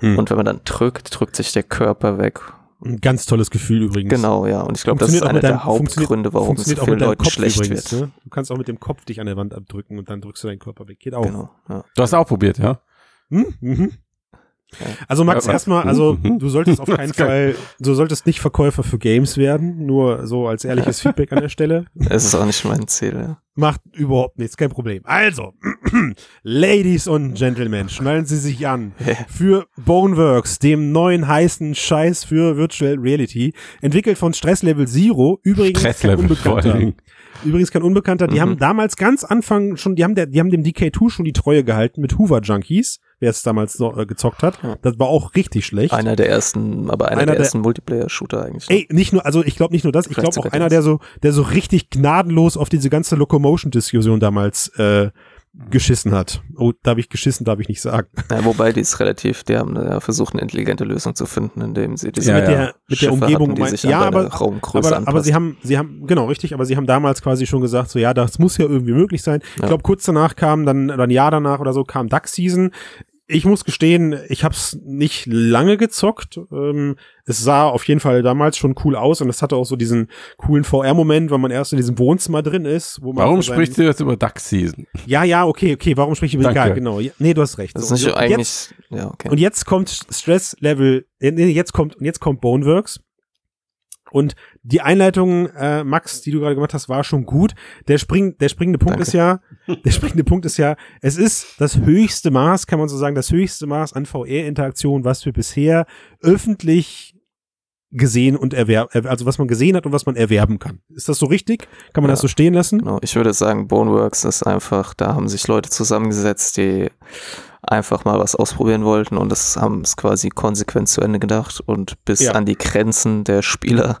Hm. Und wenn man dann drückt, drückt sich der Körper weg. Ein ganz tolles Gefühl übrigens. Genau, ja. Und ich glaube, das ist einer der Hauptgründe, warum es so vielen Leuten Kopf schlecht übrigens. wird. Ne? Du kannst auch mit dem Kopf dich an der Wand abdrücken und dann drückst du deinen Körper weg. Geht auch. Genau, ja. Du hast auch probiert, ja? Hm? Mhm. Also Max, Ja, erstmal, also Mhm. du solltest auf Das keinen. Fall, du solltest nicht Verkäufer für Games werden, nur so als ehrliches Feedback an der Stelle. Es ist auch nicht mein Ziel, ja. Macht überhaupt nichts, kein Problem. Also, Ladies und Gentlemen, schnallen Sie sich an. Für Boneworks, dem neuen heißen Scheiß für Virtual Reality, entwickelt von Stress Level Zero, übrigens kein Stresslevel Unbekannter. Übrigens kein Unbekannter, die Mhm. haben damals ganz Anfang schon, die haben, der, die haben dem DK2 schon die Treue gehalten mit Hoover Junkies, wer es damals noch äh, gezockt hat. Ja. Das war auch richtig schlecht. Einer der ersten, aber einer, Einer der der- ersten Multiplayer-Shooter eigentlich. ne? Ey, nicht nur, also ich glaube nicht nur das, ich glaube auch einer, der so, der so richtig gnadenlos auf diese ganze Locomotion-Diskussion damals äh, geschissen hat. Oh, darf ich geschissen, darf ich nicht sagen. Ja, wobei die ist relativ, die haben ja versucht, eine intelligente Lösung zu finden, indem sie diese Ja, mit der, mit der Umgebung, hatten, die sich ja, aber, Raumgröße aber, aber sie haben, sie haben, genau, richtig, aber sie haben damals quasi schon gesagt, so, ja, das muss ja irgendwie möglich sein. Ich Ja. glaube, kurz danach kam dann, oder ein Jahr danach oder so, kam Duck Season. Ich muss gestehen, ich habe es nicht lange gezockt. Ähm, es sah auf jeden Fall damals schon cool aus und es hatte auch so diesen coolen VR-Moment, wenn man erst in diesem Wohnzimmer drin ist. Wo man Warum sprichst du jetzt über Duck Season? Ja, ja, okay, okay, warum spreche ich über Danke. egal, genau. Ja, nee, du hast recht. Das ist So, nicht und eigentlich, Jetzt, ja, okay. und jetzt kommt Stress Level, äh, nee, jetzt kommt, und jetzt kommt Boneworks. Und die Einleitung, äh, Max, die du gerade gemacht hast, war schon gut. Der, spring, der springende Punkt Danke. ist ja, der springende Punkt ist ja, es ist das höchste Maß, kann man so sagen, das höchste Maß an VR-Interaktion, was wir bisher öffentlich gesehen und erwerben, also was man gesehen hat und was man erwerben kann. Ist das so richtig? Kann man Ja. das so stehen lassen? Genau. Ich würde sagen, Boneworks ist einfach, da haben sich Leute zusammengesetzt, die einfach mal was ausprobieren wollten und das haben es quasi konsequent zu Ende gedacht und bis Ja. an die Grenzen der Spieler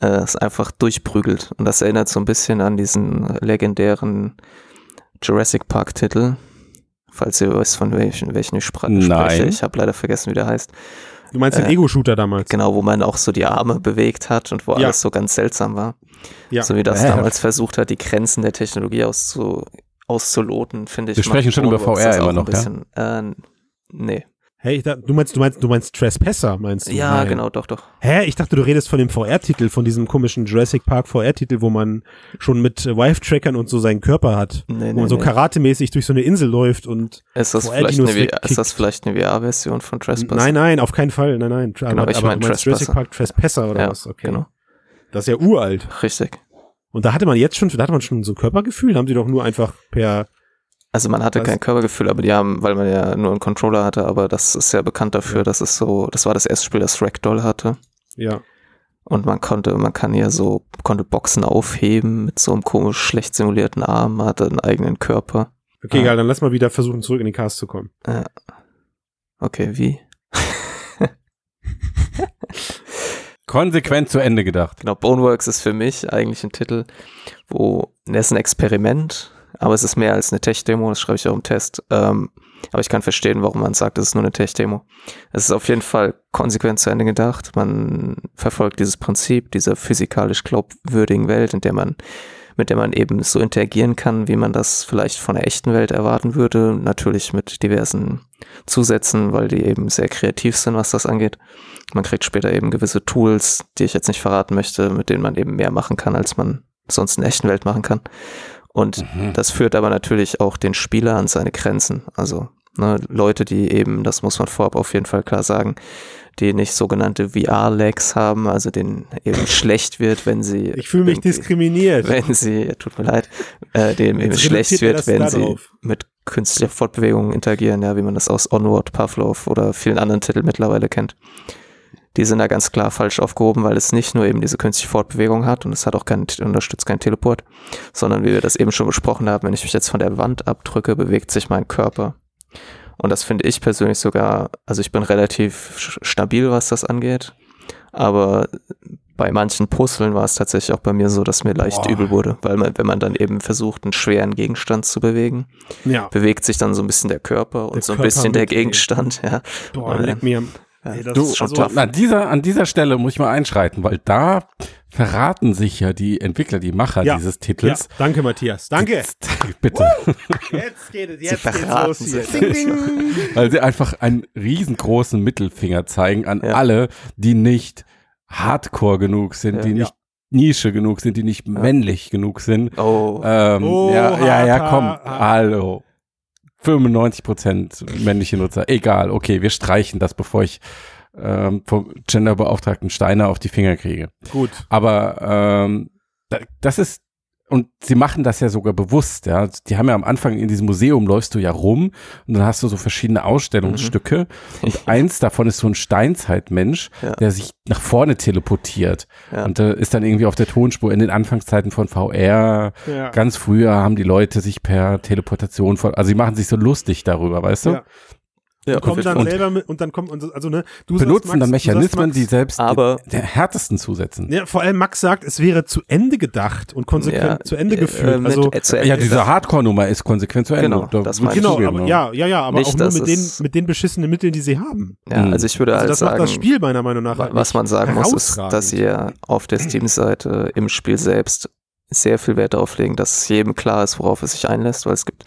äh, es einfach durchprügelt. Und das erinnert so ein bisschen an diesen legendären Jurassic Park Titel. Falls ihr wisst, von welchen, welchen ich spra- Nein. spreche. Ich habe leider vergessen, wie der heißt. Du meinst den Äh, Ego-Shooter damals? Genau, wo man auch so die Arme bewegt hat und wo Ja. alles so ganz seltsam war. Ja. So wie das Äh. damals versucht hat, die Grenzen der Technologie auszu, auszuloten, finde ich. Wir sprechen schon über VR immer ein noch, ja? bisschen, Äh, nee. Hey, ich dachte, du meinst, du meinst, du meinst Trespasser, meinst du? Ja, Nein. genau, doch, doch. Hä? Ich dachte, du redest von dem VR-Titel, von diesem komischen Jurassic Park VR-Titel, wo man schon mit äh, Wife-Trackern und so seinen Körper hat. Nee, wo nee, man so nee. karatemäßig durch so eine Insel läuft und Ist das, vielleicht eine, ist das vielleicht eine VR-Version von Trespass? Nein, nein, auf keinen Fall. Nein, nein. Genau, aber, ich aber mein du meinst Trespasser. Jurassic Park Trespasser oder Ja, was? Okay. genau. Das ist ja uralt. Richtig. Und da hatte man jetzt schon, da hatte man schon so ein Körpergefühl, haben die doch nur einfach per Also man hatte kein Körpergefühl, aber die haben, weil man ja nur einen Controller hatte, aber das ist ja bekannt dafür, dass es so, das war das erste Spiel, das Ragdoll hatte. ja. Und man konnte, man kann ja so, konnte Boxen aufheben mit so einem komisch schlecht simulierten Arm, hatte einen eigenen Körper. Okay, Ah. egal, dann lass mal wieder versuchen, zurück in den Cast zu kommen. Okay, wie? Konsequent zu Ende gedacht. Genau, Boneworks ist für mich eigentlich ein Titel, wo, es ist ein Experiment, aber es ist mehr als eine Tech-Demo, das schreibe ich auch im Test. Ähm, aber ich kann verstehen, warum man sagt, es ist nur eine Tech-Demo. Es ist auf jeden Fall konsequent zu Ende gedacht. Man verfolgt dieses Prinzip dieser physikalisch glaubwürdigen Welt, in der man, mit der man eben so interagieren kann, wie man das vielleicht von der echten Welt erwarten würde. Natürlich mit diversen Zusätzen, weil die eben sehr kreativ sind, was das angeht. Man kriegt später eben gewisse Tools, die ich jetzt nicht verraten möchte, mit denen man eben mehr machen kann, als man sonst in der echten Welt machen kann. Und Mhm. das führt aber natürlich auch den Spieler an seine Grenzen. Also ne, Leute, die eben, das muss man vorab auf jeden Fall klar sagen, die nicht sogenannte VR-Lags haben, also denen eben schlecht wird, wenn sie Ich fühle mich diskriminiert. wenn sie, tut mir leid, äh, dem eben schlecht wird, wenn sie drauf. mit künstlicher Fortbewegung interagieren, ja, wie man das aus Onward, Pavlov oder vielen anderen Titeln mittlerweile kennt. Die sind da ganz klar falsch aufgehoben, weil es nicht nur eben diese künstliche Fortbewegung hat und es hat auch keinen, unterstützt keinen Teleport, sondern wie wir das eben schon besprochen haben, wenn ich mich jetzt von der Wand abdrücke, bewegt sich mein Körper. Und das finde ich persönlich sogar, also ich bin relativ stabil, was das angeht, aber bei manchen Puzzeln war es tatsächlich auch bei mir so, dass mir leicht Boah. übel wurde, weil man, wenn man dann eben versucht, einen schweren Gegenstand zu bewegen, ja. bewegt sich dann so ein bisschen der Körper und der so ein Körper bisschen der Gegenstand, ja. Boah, leck mir ja, Ey, du, also, an dieser, an dieser Stelle muss ich mal einschreiten, weil da verraten sich ja die Entwickler, die Macher ja, dieses Titels. Ja, danke, Matthias. Danke. Jetzt, bitte. jetzt geht es, jetzt geht's los hier. Ding, ding. Weil sie einfach einen riesengroßen Mittelfinger zeigen an ja. alle, die nicht Hardcore genug sind, die nicht Nische genug sind, die nicht männlich genug sind. Oh. Ähm, oh, ja, ja, ja, komm, hallo. 95% männliche Nutzer. Egal, okay, wir streichen das, bevor ich ähm, vom Genderbeauftragten Steiner auf die Finger kriege. Gut. Aber ähm, das ist und sie machen das ja sogar bewusst, ja. Die haben ja am Anfang in diesem Museum läufst du ja rum und dann hast du so verschiedene Ausstellungsstücke mhm. und eins davon ist so ein Steinzeitmensch, ja. der sich nach vorne teleportiert ja. und äh, ist dann irgendwie auf der Tonspur in den Anfangszeiten von VR. Ja. Ganz früher haben die Leute sich per Teleportation, also sie machen sich so lustig darüber, weißt du? Ja, und kommen dann und selber mit und dann kommt und also ne, du benutzen sagst, Max, dann Mechanismen, Max, die selbst aber der härtesten zusetzen. Ja, vor allem Max sagt, es wäre zu Ende gedacht und konsequent ja, zu Ende äh, geführt. Äh, also äh, ja, diese Hardcore-Nummer ist konsequent zu Ende. Genau, da das genau aber, ja, ja, ja, aber Nicht, auch nur mit den mit den beschissenen Mitteln, die sie haben. Ja, also ich würde also halt das sagen, macht das Spiel meiner Meinung nach halt was man sagen muss, ist, dass ihr auf der Steam-Seite im Spiel selbst sehr viel Wert darauf legen, dass jedem klar ist, worauf es sich einlässt, weil es gibt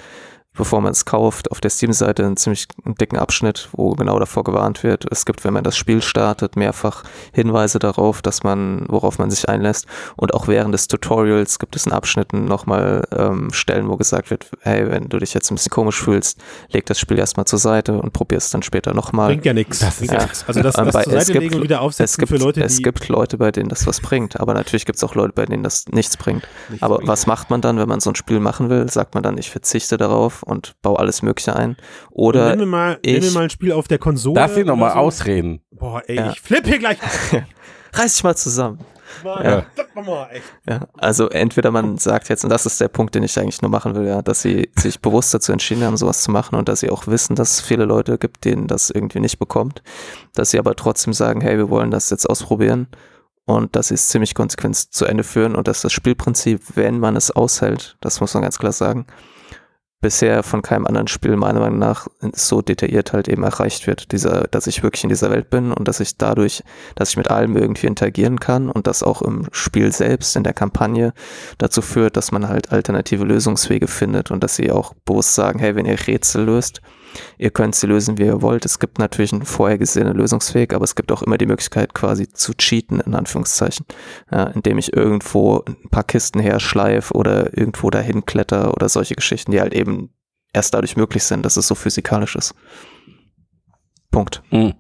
bevor man es kauft, auf der Steam-Seite einen ziemlich dicken Abschnitt, wo genau davor gewarnt wird. Es gibt, wenn man das Spiel startet, mehrfach Hinweise darauf, dass man, worauf man sich einlässt. Und auch während des Tutorials gibt es in Abschnitten nochmal ähm, Stellen, wo gesagt wird, hey, wenn du dich jetzt ein bisschen komisch fühlst, leg das Spiel erstmal zur Seite und probier es dann später nochmal. Bringt ja nichts. Ja. Also das, das zur Seite legen und wieder aufsetzen es gibt, für Leute, Es gibt Leute, bei denen das was bringt, aber natürlich gibt es auch Leute, bei denen das nichts bringt. Nichts aber bringt. was macht man dann, wenn man so ein Spiel machen will? Sagt man dann, ich verzichte darauf und baue alles Mögliche ein. Oder nehmen wir mal, ich, nehmen wir mal ein Spiel auf der Konsole. Darf ich nochmal so? ausreden? Boah, ey, ja. ich flippe hier gleich. Reiß dich mal zusammen. Ja. ja. Also entweder man sagt jetzt, und das ist der Punkt, den ich eigentlich nur machen will, ja, dass sie sich bewusst dazu entschieden haben, sowas zu machen und dass sie auch wissen, dass es viele Leute gibt, denen das irgendwie nicht bekommt, dass sie aber trotzdem sagen, hey, wir wollen das jetzt ausprobieren und dass sie es ziemlich konsequent zu Ende führen und dass das Spielprinzip, wenn man es aushält, das muss man ganz klar sagen, bisher von keinem anderen Spiel meiner Meinung nach so detailliert halt eben erreicht wird. Dieser, dass ich wirklich in dieser Welt bin und dass ich dadurch, dass ich mit allem irgendwie interagieren kann und das auch im Spiel selbst, in der Kampagne dazu führt, dass man halt alternative Lösungswege findet und dass sie auch bewusst sagen, hey, wenn ihr Rätsel löst, Ihr könnt sie lösen, wie ihr wollt. Es gibt natürlich einen vorhergesehenen Lösungsweg, aber es gibt auch immer die Möglichkeit, quasi zu cheaten, in Anführungszeichen, ja, indem ich irgendwo ein paar Kisten herschleife oder irgendwo dahin kletter oder solche Geschichten, die halt eben erst dadurch möglich sind, dass es so physikalisch ist. Punkt. Mhm.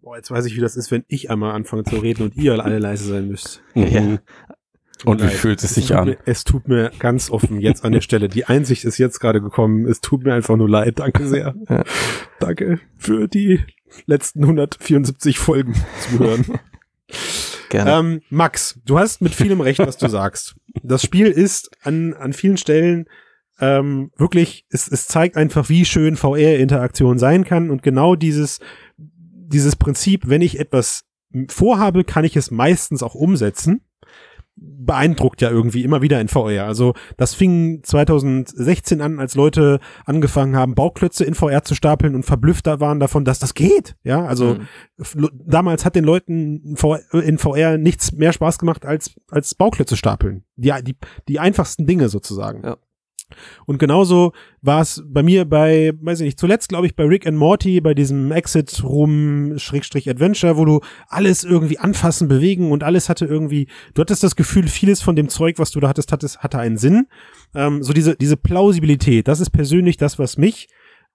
Boah, jetzt weiß ich, wie das ist, wenn ich einmal anfange zu reden und ihr alle leise sein müsst. Mhm. Ja. Und wie fühlt es sich an? Mir, es tut mir ganz offen jetzt an der Stelle. Die Einsicht ist jetzt gerade gekommen. Es tut mir einfach nur leid. Danke sehr. Ja. Danke für die letzten 174 Folgen zuhören. Gerne. Ähm, Max, du hast mit vielem recht, was du sagst. Das Spiel ist an, an vielen Stellen ähm, wirklich, es, es zeigt einfach, wie schön VR-Interaktion sein kann und genau dieses, dieses Prinzip, wenn ich etwas vorhabe, kann ich es meistens auch umsetzen beeindruckt ja irgendwie immer wieder in VR. Also das fing 2016 an, als Leute angefangen haben, Bauklötze in VR zu stapeln und verblüffter waren davon, dass das geht. Ja, also mhm. damals hat den Leuten in VR nichts mehr Spaß gemacht als als Bauklötze stapeln. Die die die einfachsten Dinge sozusagen. Ja. Und genauso war es bei mir bei, weiß ich nicht, zuletzt glaube ich bei Rick and Morty, bei diesem Exit Room Schrägstrich Adventure, wo du alles irgendwie anfassen, bewegen und alles hatte irgendwie, du hattest das Gefühl, vieles von dem Zeug, was du da hattest, hattest hatte einen Sinn. Ähm, so diese, diese Plausibilität, das ist persönlich das, was mich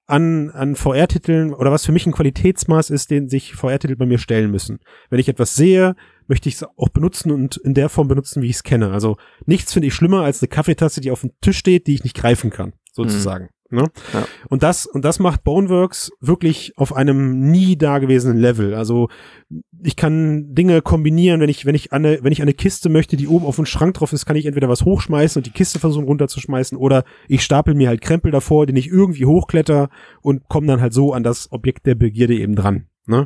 an, an VR-Titeln oder was für mich ein Qualitätsmaß ist, den sich VR-Titel bei mir stellen müssen. Wenn ich etwas sehe, möchte ich es auch benutzen und in der Form benutzen, wie ich es kenne. Also nichts finde ich schlimmer als eine Kaffeetasse, die auf dem Tisch steht, die ich nicht greifen kann, sozusagen. Ne? Ja. Und das und das macht Boneworks wirklich auf einem nie dagewesenen Level. Also ich kann Dinge kombinieren, wenn ich wenn ich eine wenn ich eine Kiste möchte, die oben auf dem Schrank drauf ist, kann ich entweder was hochschmeißen und die Kiste versuchen runterzuschmeißen oder ich stapel mir halt Krempel davor, den ich irgendwie hochkletter und komme dann halt so an das Objekt der Begierde eben dran. Ne?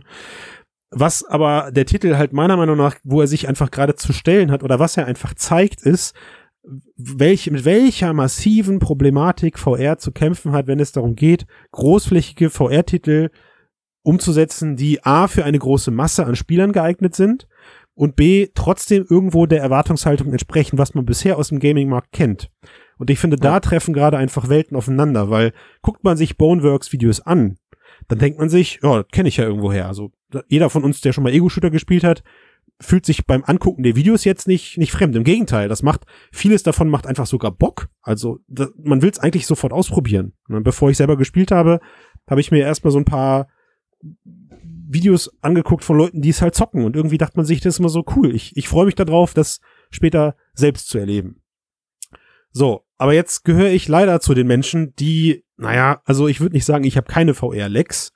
Was aber der Titel halt meiner Meinung nach, wo er sich einfach gerade zu stellen hat oder was er einfach zeigt, ist, welch, mit welcher massiven Problematik VR zu kämpfen hat, wenn es darum geht, großflächige VR-Titel umzusetzen, die A für eine große Masse an Spielern geeignet sind und B trotzdem irgendwo der Erwartungshaltung entsprechen, was man bisher aus dem Gaming-Markt kennt. Und ich finde, da treffen gerade einfach Welten aufeinander, weil guckt man sich Boneworks-Videos an, dann denkt man sich, ja, das kenne ich ja irgendwoher. Also jeder von uns, der schon mal Ego-Shooter gespielt hat, fühlt sich beim Angucken der Videos jetzt nicht, nicht fremd. Im Gegenteil, das macht, vieles davon macht einfach sogar Bock. Also da, man will es eigentlich sofort ausprobieren. Und bevor ich selber gespielt habe, habe ich mir erstmal so ein paar Videos angeguckt von Leuten, die es halt zocken. Und irgendwie dachte man sich, das ist immer so cool. Ich, ich freue mich darauf, das später selbst zu erleben. So, aber jetzt gehöre ich leider zu den Menschen, die, naja, also ich würde nicht sagen, ich habe keine VR-Lex,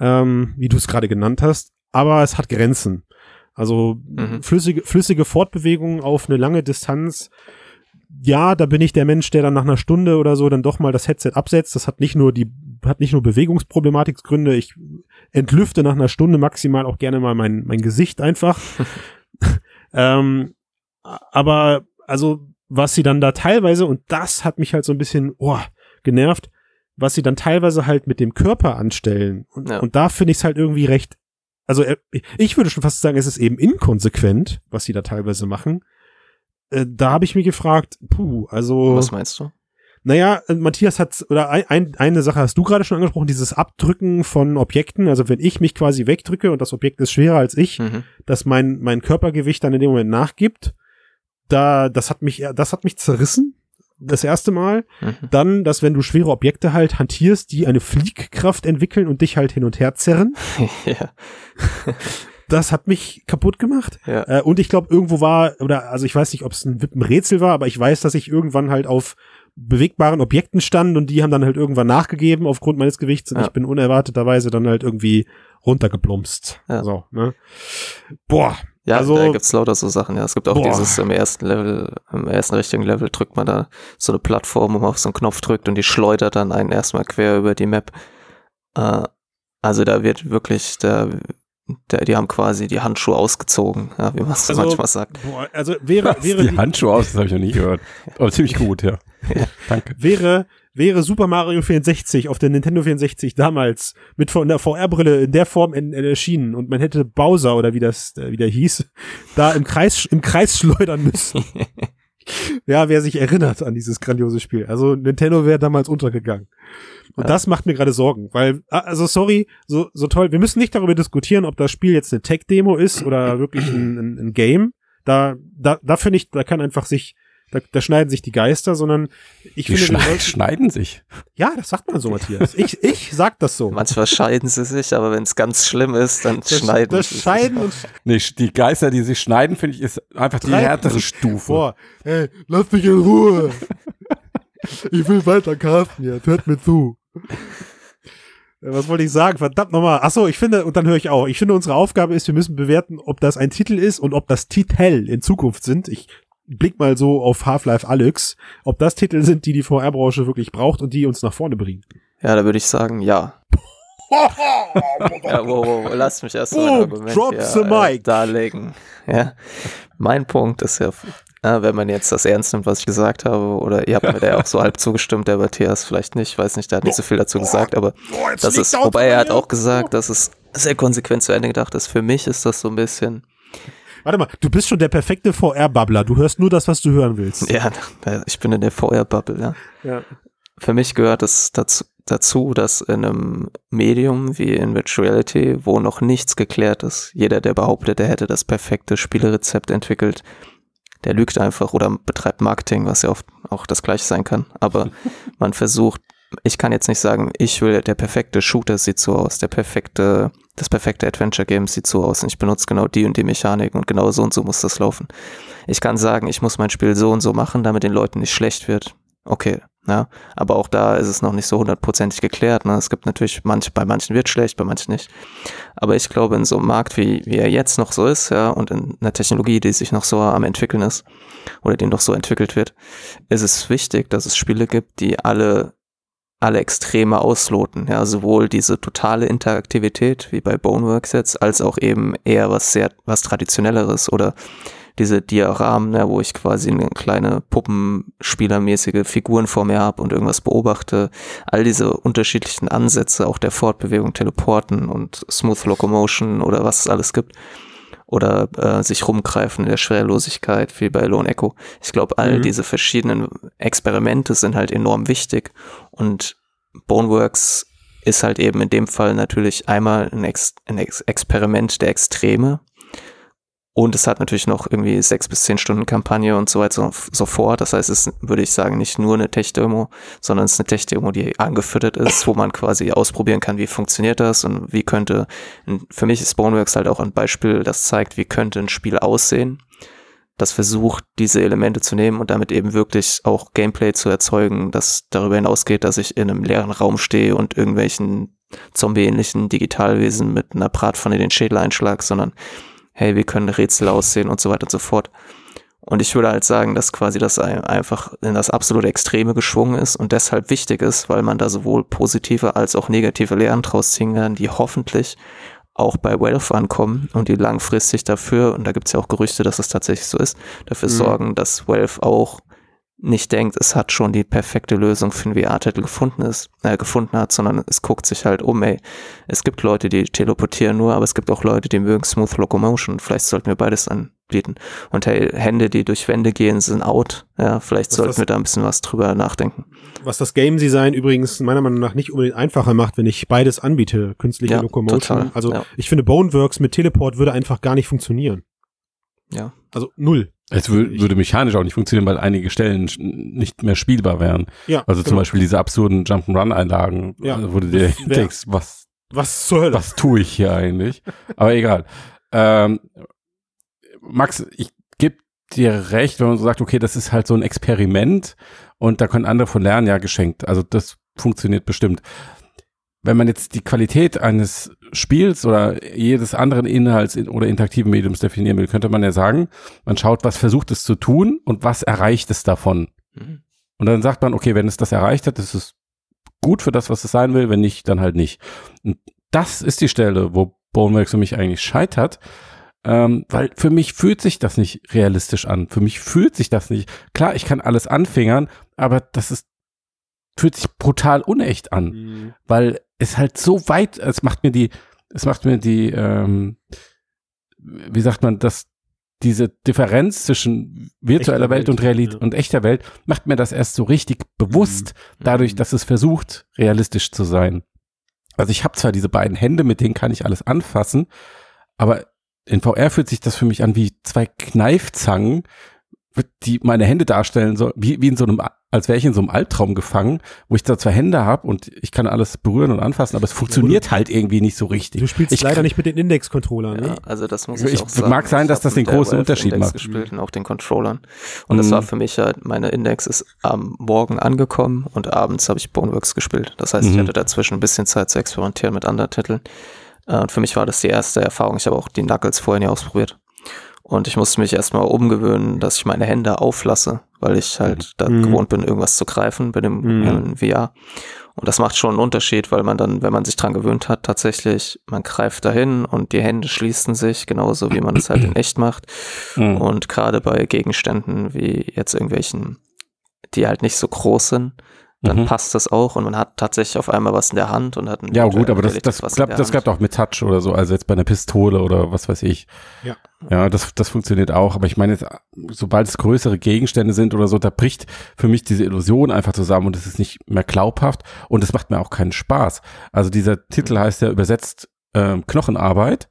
ähm, wie du es gerade genannt hast, aber es hat Grenzen. Also Mhm. flüssige, flüssige Fortbewegung auf eine lange Distanz. Ja, da bin ich der Mensch, der dann nach einer Stunde oder so dann doch mal das Headset absetzt. Das hat nicht nur die, hat nicht nur Bewegungsproblematikgründe. Ich entlüfte nach einer Stunde maximal auch gerne mal mein, mein Gesicht einfach. ähm, aber also, was sie dann da teilweise, und das hat mich halt so ein bisschen oh, genervt, was sie dann teilweise halt mit dem Körper anstellen. Und, Ja. und da finde ich es halt irgendwie recht, also äh, ich würde schon fast sagen, es ist eben inkonsequent, was sie da teilweise machen. Äh, da habe ich mich gefragt, puh, also. Was meinst du? Naja, äh, Matthias hat, oder ein, eine Sache hast du gerade schon angesprochen, dieses Abdrücken von Objekten. Also wenn ich mich quasi wegdrücke und das Objekt ist schwerer als ich, Mhm. dass mein, mein Körpergewicht dann in dem Moment nachgibt. Da, das hat mich, das hat mich zerrissen. Das erste Mal. Mhm. Dann, dass wenn du schwere Objekte halt hantierst, die eine Fliehkraft entwickeln und dich halt hin und her zerren. ja. Das hat mich kaputt gemacht. Ja. Äh, und ich glaube, irgendwo war, oder also ich weiß nicht, ob es ein Wippenrätsel war, aber ich weiß, dass ich irgendwann halt auf bewegbaren Objekten stand und die haben dann halt irgendwann nachgegeben aufgrund meines Gewichts und Ja. ich bin unerwarteterweise dann halt irgendwie runtergeplumpst. Ja. So, ne? Boah. Ja, Also- da gibt's lauter so Sachen, ja. Es gibt auch Boah. dieses im ersten Level, im ersten richtigen Level drückt man da so eine Plattform, wo man auf so einen Knopf drückt und die schleudert dann einen erstmal quer über die Map. Äh, also da wird wirklich, da, der, die haben quasi die Handschuhe ausgezogen, ja, wie man es Also- manchmal sagt. Boah, also wäre, Was, wäre, die die, Handschuhe aus, das habe ich noch nie gehört. Aber ziemlich gut, ja. Danke. wäre, wäre Super Mario 64 auf der Nintendo 64 damals mit von der VR-Brille in der Form in, in erschienen und man hätte Bowser oder wie das äh, wie der hieß, da im Kreis im Kreis schleudern müssen. ja, wer sich erinnert an dieses grandiose Spiel. Also Nintendo wäre damals untergegangen. Und Ja. das macht mir gerade Sorgen, weil also sorry, so so toll, wir müssen nicht darüber diskutieren, ob das Spiel jetzt eine Tech Demo ist oder wirklich ein, ein, ein Game. Da da da finde ich, da kann einfach sich da, da schneiden sich die Geister, sondern ich Die finde, schneid, sollten- schneiden sich. ja, das sagt man so, Matthias. Ich, ich sag das so. Manchmal scheiden sie sich, aber wenn es ganz schlimm ist, dann das, schneiden das sie sich. Scheiden und Nee, die Geister, die sich schneiden, finde ich, ist einfach die härtere Stufe. vor. Hey, lass mich in Ruhe. Ich will weiter casten jetzt. Hört mir zu. Äh, Was wollte ich sagen? Verdammt nochmal. Achso, ich finde, und dann höre ich auch. Ich finde, unsere Aufgabe ist, wir müssen bewerten, ob das ein Titel ist und ob das Titel in Zukunft sind. Ich blick mal so auf Half-Life Alyx, ob das Titel sind, die die VR-Branche wirklich braucht und die uns nach vorne bringen. Ja, da würde ich sagen, ja. Ja, wow, wow, lass mich erst mal ein Boom, Argument drop the äh, darlegen. Ja. Mein Punkt ist ja, äh, wenn man jetzt das ernst nimmt, was ich gesagt habe, oder ihr habt mir da ja auch so halb zugestimmt, der Matthias vielleicht nicht, weiß nicht, der hat nicht so viel dazu gesagt, aber das ist, wobei er hat auch gesagt, dass es sehr konsequent zu Ende gedacht ist. Für mich ist das so ein bisschen, Warte mal, du bist schon der perfekte VR-Babbler. Du hörst nur das, was du hören willst. ja, ich bin in der VR-Bubble, ja. Ja. Für mich gehört es dazu, dazu, dass in einem Medium wie in Virtual Reality, wo noch nichts geklärt ist, jeder, der behauptet, er hätte das perfekte Spielerezept entwickelt, der lügt einfach oder betreibt Marketing, was ja oft auch das gleiche sein kann. Aber man versucht, ich kann jetzt nicht sagen, ich will, der perfekte Shooter sieht so aus, der perfekte, das perfekte Adventure Game sieht so aus und ich benutze genau die und die Mechaniken und genau so und so muss das laufen. Ich kann sagen, ich muss mein Spiel so und so machen, damit den Leuten nicht schlecht wird. Okay, Ja, aber auch da ist es noch nicht so hundertprozentig geklärt. Ne? Es gibt natürlich manch, bei manchen wird schlecht, bei manchen nicht. Aber ich glaube, in so einem Markt, wie, wie er jetzt noch so ist, ja, und in einer Technologie, die sich noch so am entwickeln ist, oder die noch so entwickelt wird, ist es wichtig, dass es Spiele gibt, die alle alle Extreme ausloten. Ja, sowohl diese totale Interaktivität wie bei Boneworks jetzt, als auch eben eher was sehr, was traditionelleres oder diese Dioramen, ne, wo ich quasi eine kleine Puppenspielermäßige Figuren vor mir habe und irgendwas beobachte. All diese unterschiedlichen Ansätze, auch der Fortbewegung, Teleporten und Smooth Locomotion oder was es alles gibt. Oder äh, sich rumgreifen in der Schwerlosigkeit, wie bei Lone Echo. Ich glaube, all mhm. diese verschiedenen Experimente sind halt enorm wichtig. Und Boneworks ist halt eben in dem Fall natürlich einmal ein, Ex ein Ex Experiment der Extreme, und es hat natürlich noch irgendwie sechs bis zehn Stunden Kampagne und so weiter und so fort. Das heißt, es ist, würde ich sagen, nicht nur eine Tech-Demo, sondern es ist eine Tech-Demo, die angefüttert ist, wo man quasi ausprobieren kann, wie funktioniert das und wie könnte, für mich ist Boneworks halt auch ein Beispiel, das zeigt, wie könnte ein Spiel aussehen, das versucht, diese Elemente zu nehmen und damit eben wirklich auch Gameplay zu erzeugen, das darüber hinausgeht, dass ich in einem leeren Raum stehe und irgendwelchen zombie-ähnlichen Digitalwesen mit einer Bratpfanne den Schädel einschlag, sondern hey, wie können Rätsel aussehen und so weiter und so fort. Und ich würde halt sagen, dass quasi das einfach in das absolute Extreme geschwungen ist und deshalb wichtig ist, weil man da sowohl positive als auch negative Lehren draus ziehen kann, die hoffentlich auch bei Wealth ankommen und die langfristig dafür, und da gibt es ja auch Gerüchte, dass es tatsächlich so ist, dafür mhm. sorgen, dass Wealth auch nicht denkt, es hat schon die perfekte Lösung für einen VR-Titel gefunden ist, äh, gefunden hat, sondern es guckt sich halt um, ey, es gibt Leute, die teleportieren nur, aber es gibt auch Leute, die mögen Smooth Locomotion. Vielleicht sollten wir beides anbieten. Und hey, Hände, die durch Wände gehen, sind out. Ja, vielleicht was sollten das, wir da ein bisschen was drüber nachdenken. Was das Game Design übrigens meiner Meinung nach nicht unbedingt einfacher macht, wenn ich beides anbiete, künstliche ja, Locomotion. Total, also ja. ich finde Boneworks mit Teleport würde einfach gar nicht funktionieren. Ja. Also null. Es würde mechanisch auch nicht funktionieren, weil einige Stellen nicht mehr spielbar wären. Ja, also genau. zum Beispiel diese absurden Jump'n'Run-Einlagen, ja, also wo du dir denkst, was, was zur Hölle? Was tue ich hier eigentlich? Aber egal. Ähm, Max, ich gebe dir recht, wenn man so sagt, okay, das ist halt so ein Experiment und da können andere von lernen, ja, geschenkt. Also das funktioniert bestimmt wenn man jetzt die Qualität eines Spiels oder jedes anderen Inhalts oder interaktiven Mediums definieren will, könnte man ja sagen, man schaut, was versucht es zu tun und was erreicht es davon. Mhm. Und dann sagt man, okay, wenn es das erreicht hat, ist es gut für das, was es sein will, wenn nicht, dann halt nicht. Und das ist die Stelle, wo Boneworks für mich eigentlich scheitert, ähm, weil für mich fühlt sich das nicht realistisch an. Für mich fühlt sich das nicht. Klar, ich kann alles anfingern, aber das ist fühlt sich brutal unecht an, mhm. weil es halt so weit, es macht mir die, es macht mir die, ähm, wie sagt man, das, diese Differenz zwischen virtueller Welt, Welt, und Realität ja. und echter Welt macht mir das erst so richtig bewusst, mhm. dadurch, mhm. dass es versucht, realistisch zu sein. Also ich habe zwar diese beiden Hände, mit denen kann ich alles anfassen, aber in VR fühlt sich das für mich an wie zwei Kneifzangen, die meine Hände darstellen soll, wie, wie in so einem, als wäre ich in so einem Albtraum gefangen, wo ich da zwei Hände habe und ich kann alles berühren und anfassen, aber es funktioniert halt irgendwie nicht so richtig. Du spielst ich leider nicht mit den Index-Controllern, ne? Ja, also das muss ich, ich auch sagen. Mag sein, dass das den großen Unterschied Index macht. gespielt und auch den Controllern. Und mhm. das war für mich halt, meine Index ist am Morgen angekommen und abends habe ich Boneworks gespielt. Das heißt, ich mhm. hatte dazwischen ein bisschen Zeit zu experimentieren mit anderen Titeln. Äh, und für mich war das die erste Erfahrung. Ich habe auch die Knuckles vorher nie ausprobiert. Und ich musste mich erstmal umgewöhnen, dass ich meine Hände auflasse, weil ich halt mhm. da mhm. gewohnt bin, irgendwas zu greifen bei dem mhm. VR. Und das macht schon einen Unterschied, weil man dann, wenn man sich dran gewöhnt hat, tatsächlich, man greift dahin und die Hände schließen sich, genauso wie man es halt in echt macht. Mhm. Und gerade bei Gegenständen wie jetzt irgendwelchen, die halt nicht so groß sind, dann mhm. passt das auch und man hat tatsächlich auf einmal was in der Hand und hat ein Ja, gut, aber das, das, klappt, das klappt auch mit Touch oder so, also jetzt bei einer Pistole oder was weiß ich. Ja. Ja, das, das funktioniert auch, aber ich meine jetzt, sobald es größere Gegenstände sind oder so, da bricht für mich diese Illusion einfach zusammen und es ist nicht mehr glaubhaft und es macht mir auch keinen Spaß. Also dieser Titel heißt ja übersetzt ähm, Knochenarbeit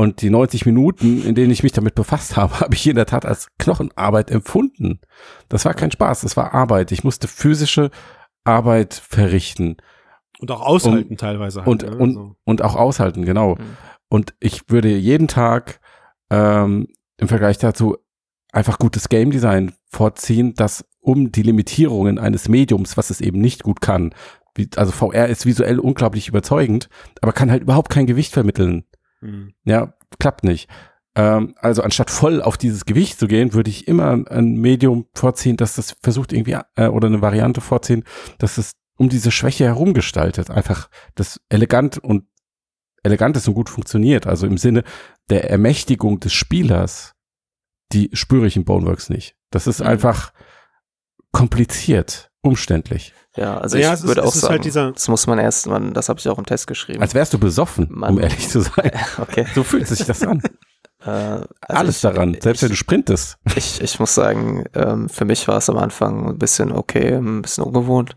und die 90 Minuten, in denen ich mich damit befasst habe, habe ich in der Tat als Knochenarbeit empfunden. Das war kein Spaß, das war Arbeit. Ich musste physische Arbeit verrichten. Und auch aushalten und, teilweise. Halt, und, ne? und, also. und auch aushalten, genau. Mhm. Und ich würde jeden Tag ähm, im Vergleich dazu einfach gutes Game Design vorziehen, das um die Limitierungen eines Mediums, was es eben nicht gut kann. Wie, also VR ist visuell unglaublich überzeugend, aber kann halt überhaupt kein Gewicht vermitteln. Mhm. Ja, klappt nicht. Ähm, also anstatt voll auf dieses Gewicht zu gehen, würde ich immer ein Medium vorziehen, dass das versucht irgendwie, äh, oder eine Variante vorziehen, dass es um diese Schwäche herum gestaltet. Einfach das elegant und elegant ist und gut funktioniert. Also im Sinne der Ermächtigung des Spielers, die spüre ich in Boneworks nicht. Das ist mhm. einfach kompliziert, umständlich. Ja, also ja, ich würde ist, auch halt sagen, halt das muss man erst, man, das habe ich auch im Test geschrieben. Als wärst du besoffen, man, um ehrlich zu sein. okay. So fühlt sich das an. Äh, also Alles ich, daran, selbst ich, wenn du sprintest. Ich, ich muss sagen, ähm, für mich war es am Anfang ein bisschen okay, ein bisschen ungewohnt.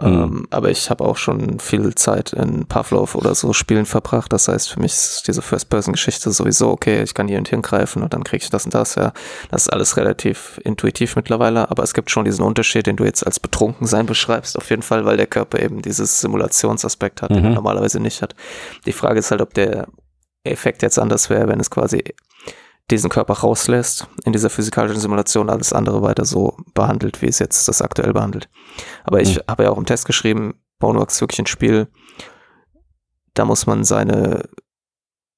Mhm. Ähm, aber ich habe auch schon viel Zeit in Pavlov oder so Spielen verbracht. Das heißt, für mich ist diese First-Person-Geschichte sowieso okay. Ich kann hier und hier greifen und dann kriege ich das und das. Ja, das ist alles relativ intuitiv mittlerweile. Aber es gibt schon diesen Unterschied, den du jetzt als Betrunkensein beschreibst, auf jeden Fall, weil der Körper eben dieses Simulationsaspekt hat, mhm. den er mhm. normalerweise nicht hat. Die Frage ist halt, ob der Effekt jetzt anders wäre, wenn es quasi diesen Körper rauslässt, in dieser physikalischen Simulation alles andere weiter so behandelt, wie es jetzt das aktuell behandelt. Aber ich mhm. habe ja auch im Test geschrieben, Boneworks ist wirklich ein Spiel, da muss man seine,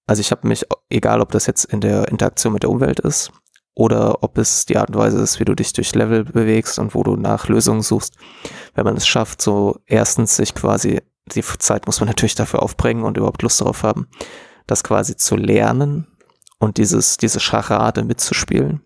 also ich habe mich, egal ob das jetzt in der Interaktion mit der Umwelt ist oder ob es die Art und Weise ist, wie du dich durch Level bewegst und wo du nach Lösungen suchst, wenn man es schafft, so erstens sich quasi, die Zeit muss man natürlich dafür aufbringen und überhaupt Lust darauf haben, das quasi zu lernen und dieses, diese Scharade mitzuspielen.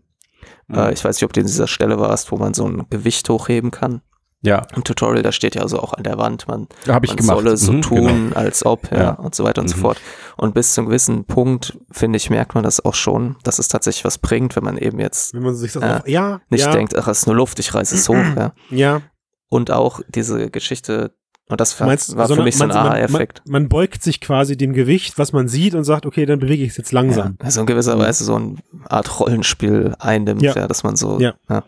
Mhm. Äh, ich weiß nicht, ob du in dieser Stelle warst, wo man so ein Gewicht hochheben kann. Ja. Im Tutorial, da steht ja also auch an der Wand, man, man solle so mhm, tun, genau. als ob, ja, ja, und so weiter und mhm. so fort. Und bis zu einem gewissen Punkt, finde ich, merkt man das auch schon, dass es tatsächlich was bringt, wenn man eben jetzt wenn man sich das äh, auch, ja, nicht ja. denkt, ach, es ist nur Luft, ich reiße es hoch. Ja. ja. Und auch diese Geschichte, und das meinst, war für mich so ein Aha-Effekt. Man, man, beugt sich quasi dem Gewicht, was man sieht und sagt, okay, dann bewege ich es jetzt langsam. Ja, also in gewisser Weise so eine Art Rollenspiel einnimmt, ja, ja dass man so, ja. ja.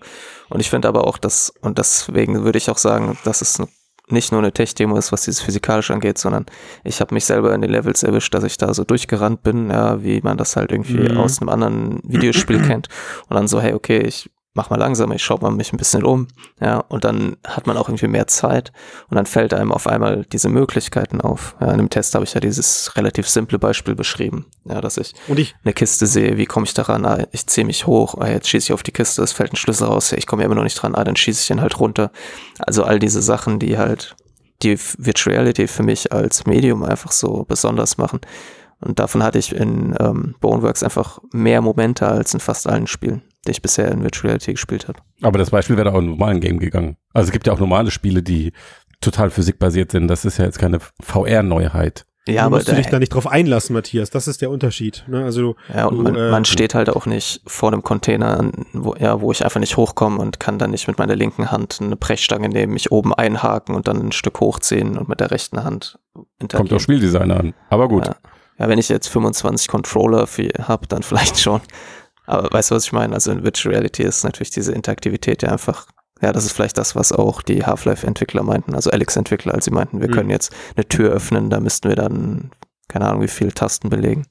Und ich finde aber auch, dass, und deswegen würde ich auch sagen, dass es nicht nur eine Tech-Demo ist, was dieses physikalisch angeht, sondern ich habe mich selber in den Levels erwischt, dass ich da so durchgerannt bin, ja, wie man das halt irgendwie mhm. aus einem anderen Videospiel kennt. Und dann so, hey, okay, ich mach mal langsamer, ich schaue mal mich ein bisschen um, ja, und dann hat man auch irgendwie mehr Zeit und dann fällt einem auf einmal diese Möglichkeiten auf. Ja, in dem Test habe ich ja dieses relativ simple Beispiel beschrieben, ja, dass ich, ich eine Kiste sehe, wie komme ich daran? Ah, ich ziehe mich hoch, ah, jetzt schieße ich auf die Kiste, es fällt ein Schlüssel raus, ja, ich komme ja immer noch nicht dran, ah, dann schieße ich den halt runter. Also all diese Sachen, die halt die Virtual Reality für mich als Medium einfach so besonders machen. Und davon hatte ich in ähm, Boneworks einfach mehr Momente als in fast allen Spielen der ich bisher in Virtual Reality gespielt habe. Aber das Beispiel wäre auch in normalen Game gegangen. Also es gibt ja auch normale Spiele, die total physikbasiert sind. Das ist ja jetzt keine VR-Neuheit. Ja, du aber musst du dich da nicht drauf einlassen, Matthias. Das ist der Unterschied. Ne? Also ja, und du, man, äh, man, steht halt auch nicht vor einem Container, wo, ja, wo ich einfach nicht hochkomme und kann dann nicht mit meiner linken Hand eine Brechstange nehmen, mich oben einhaken und dann ein Stück hochziehen und mit der rechten Hand Kommt auch Spieldesigner an. Aber gut. Ja. ja, wenn ich jetzt 25 Controller habe, dann vielleicht schon. Aber weißt du, was ich meine? Also in Virtual Reality ist natürlich diese Interaktivität ja einfach, ja, das ist vielleicht das, was auch die Half-Life-Entwickler meinten, also Alex-Entwickler, als sie meinten, wir mhm. können jetzt eine Tür öffnen, da müssten wir dann, keine Ahnung, wie viele Tasten belegen.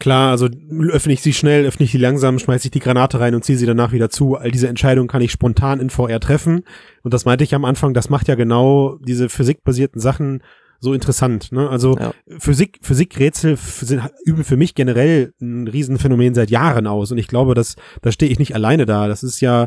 Klar, also öffne ich sie schnell, öffne ich sie langsam, schmeiße ich die Granate rein und ziehe sie danach wieder zu. All diese Entscheidungen kann ich spontan in VR treffen. Und das meinte ich am Anfang, das macht ja genau diese physikbasierten Sachen so interessant. Ne? Also ja. Physik, Physikrätsel sind, üben für mich generell ein Riesenphänomen seit Jahren aus. Und ich glaube, dass da stehe ich nicht alleine da. Das ist ja,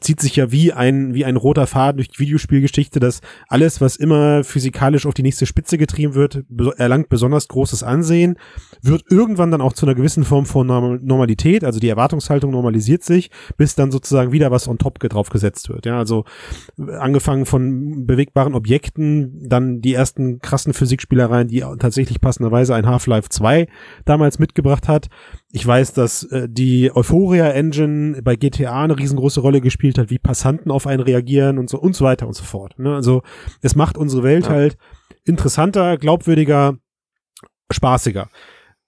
zieht sich ja wie ein, wie ein roter Faden durch die Videospielgeschichte, dass alles, was immer physikalisch auf die nächste Spitze getrieben wird, erlangt besonders großes Ansehen, wird irgendwann dann auch zu einer gewissen Form von Normalität, also die Erwartungshaltung normalisiert sich, bis dann sozusagen wieder was on top draufgesetzt wird. Ja, also angefangen von bewegbaren Objekten, dann die ersten krassen Physikspielereien, die tatsächlich passenderweise ein Half-Life 2 damals mitgebracht hat. Ich weiß, dass äh, die Euphoria Engine bei GTA eine riesengroße Rolle gespielt hat, wie Passanten auf einen reagieren und so und so weiter und so fort. Ne? Also es macht unsere Welt ja. halt interessanter, glaubwürdiger, spaßiger.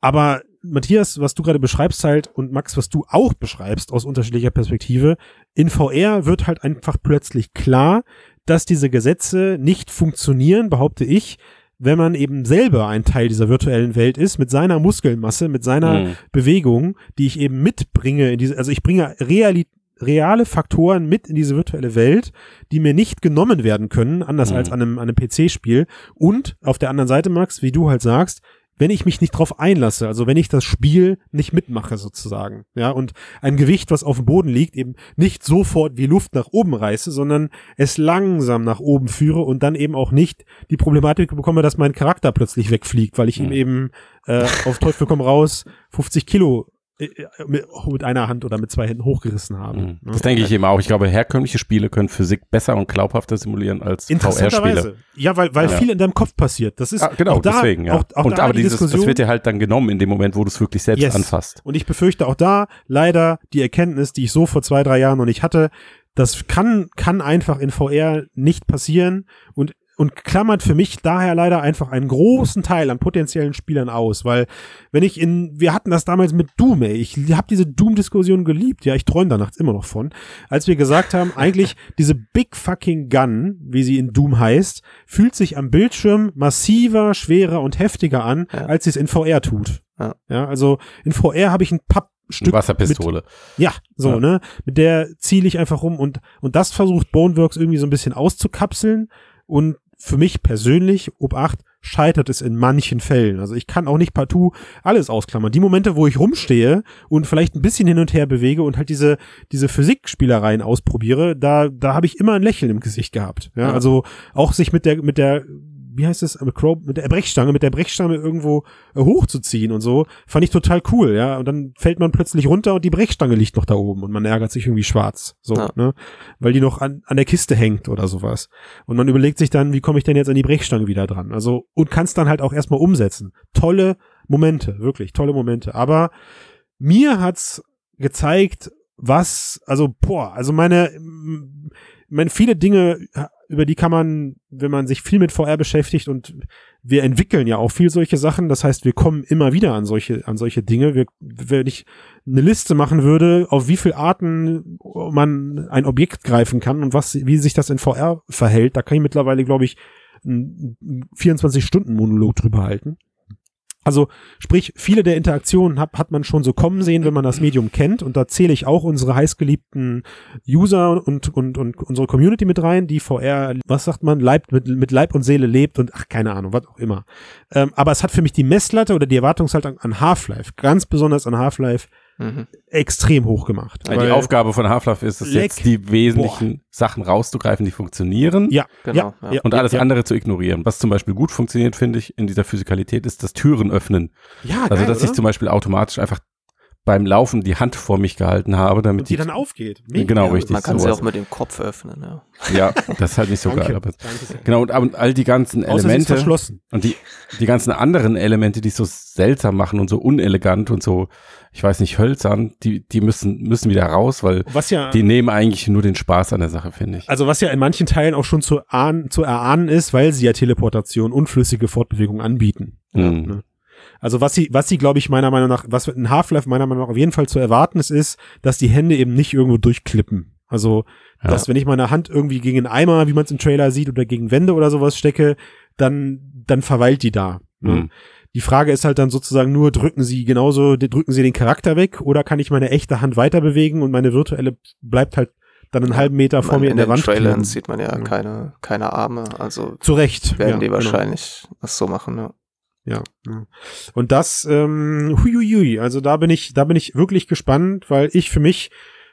Aber Matthias, was du gerade beschreibst halt und Max, was du auch beschreibst aus unterschiedlicher Perspektive, in VR wird halt einfach plötzlich klar, dass diese Gesetze nicht funktionieren, behaupte ich, wenn man eben selber ein Teil dieser virtuellen Welt ist, mit seiner Muskelmasse, mit seiner mhm. Bewegung, die ich eben mitbringe in diese, also ich bringe Realität reale Faktoren mit in diese virtuelle Welt, die mir nicht genommen werden können, anders Mhm. als an einem, an einem PC-Spiel. Und auf der anderen Seite, Max, wie du halt sagst, wenn ich mich nicht drauf einlasse, also wenn ich das Spiel nicht mitmache sozusagen, ja, und ein Gewicht, was auf dem Boden liegt, eben nicht sofort wie Luft nach oben reiße, sondern es langsam nach oben führe und dann eben auch nicht die Problematik bekomme, dass mein Charakter plötzlich wegfliegt, weil ich ihm eben äh, auf Teufel komm raus 50 Kilo mit, mit einer Hand oder mit zwei Händen hochgerissen habe. Mhm. ne? Das denke ich eben auch. Ich glaube, herkömmliche Spiele können Physik besser und glaubhafter simulieren als VR-Spiele. Ja, weil, weil Ja. viel in deinem Kopf passiert. Das ist Ah, genau, auch da, deswegen, ja. Auch, auch und da aber die dieses, das wird dir halt dann genommen in dem Moment, wo du es wirklich selbst Yes. anfasst. Und ich befürchte auch da leider die Erkenntnis, die ich so vor zwei, drei Jahren noch nicht hatte, das kann, kann einfach in VR nicht passieren und und klammert für mich daher leider einfach einen großen Teil an potenziellen Spielern aus, weil wenn ich in, wir hatten das damals mit Doom, ey, ich habe diese Doom-Diskussion geliebt, ja, ich träume da nachts immer noch von, als wir gesagt haben, eigentlich diese Big Fucking Gun, wie sie in Doom heißt, fühlt sich am Bildschirm massiver, schwerer und heftiger an, Ja. als sie es in VR tut. Ja. ja also in VR habe ich ein Pappstück Wasserpistole. ja, so, Ja. ne? Mit der ziele ich einfach rum und, und das versucht Boneworks irgendwie so ein bisschen auszukapseln und für mich persönlich, Obacht, scheitert es in manchen Fällen. Also ich kann auch nicht partout alles ausklammern. Die Momente, wo ich rumstehe und vielleicht ein bisschen hin und her bewege und halt diese, diese Physikspielereien ausprobiere, da, da habe ich immer ein Lächeln im Gesicht gehabt. Ja, Ja. also auch sich mit der, mit der, wie heißt es, mit Crow- mit der Brechstange, mit der Brechstange irgendwo äh, hochzuziehen und so, fand ich total cool, ja. Und dann fällt man plötzlich runter und die Brechstange liegt noch da oben und man ärgert sich irgendwie schwarz. So, Ja. ne? Weil die noch an, an der Kiste hängt oder sowas. Und man überlegt sich dann, wie komme ich denn jetzt an die Brechstange wieder dran? Also, und kann es dann halt auch erstmal umsetzen. Tolle Momente, wirklich tolle Momente. Aber mir hat's gezeigt, was, also, boah, also meine, meine viele Dinge, über die kann man, wenn man sich viel mit VR beschäftigt und wir entwickeln ja auch viel solche Sachen. Das heißt, wir kommen immer wieder an solche, an solche Dinge. Wir, wenn ich eine Liste machen würde, auf wie viele Arten man ein Objekt greifen kann und was, wie sich das in VR verhält, da kann ich mittlerweile, glaube ich, einen 24-Stunden-Monolog drüber halten. Also, sprich, viele der Interaktionen hat, hat man schon so kommen sehen, wenn man das Medium kennt. Und da zähle ich auch unsere heißgeliebten User und, und, und unsere Community mit rein, die VR, was sagt man, Leib, mit, mit Leib und Seele lebt und ach, keine Ahnung, was auch immer. Ähm, aber es hat für mich die Messlatte oder die Erwartungshaltung an Half-Life, ganz besonders an Half-Life, Mhm. extrem hoch gemacht. Ja, die Aufgabe von Half-Life ist es jetzt, die wesentlichen Sachen rauszugreifen, die funktionieren. Ja, Genau, ja, ja. Und alles ja, andere zu ignorieren. Was zum Beispiel gut funktioniert, finde ich, in dieser Physikalität, ist das Türen öffnen. Ja, Also, geil, dass ich oder? zum Beispiel automatisch einfach beim Laufen die Hand vor mich gehalten habe, damit und die die, dann aufgeht. Genau, richtig. Man kann sie sowas. auch mit dem Kopf öffnen, ja. ja, das ist halt nicht so Danke. geil. Aber, Danke genau, und, und all die ganzen Außer sie Elemente verschlossen. und die, die ganzen anderen Elemente, die es so seltsam machen und so unelegant und so, ich weiß nicht, hölzern, die, die müssen, müssen wieder raus, weil Was ja, die nehmen eigentlich nur den Spaß an der Sache, finde ich. also was ja in manchen Teilen auch schon zu, ahnen, zu erahnen ist, weil sie ja Teleportation und flüssige Fortbewegung anbieten. Mhm. ne? Also was sie, was sie, glaube ich, meiner Meinung nach, was in Half-Life meiner Meinung nach auf jeden Fall zu erwarten ist, ist, dass die Hände eben nicht irgendwo durchklippen. Also, Ja. dass wenn ich meine Hand irgendwie gegen einen Eimer, wie man es im Trailer sieht, oder gegen Wände oder sowas stecke, dann, dann verweilt die da. Ne? Mhm. Die Frage ist halt dann sozusagen nur, drücken sie genauso, drücken sie den Charakter weg oder kann ich meine echte Hand weiter bewegen und meine virtuelle bleibt halt dann einen halben Meter vor Man, mir in, in der den Wand Trailern klemmen. sieht man ja Ja. keine, keine Arme, also Zu Recht. werden ja, die genau. wahrscheinlich das so machen, ja. Ja. Und das, ähm, huiuiui, also da bin ich, da bin ich wirklich gespannt, weil ich für mich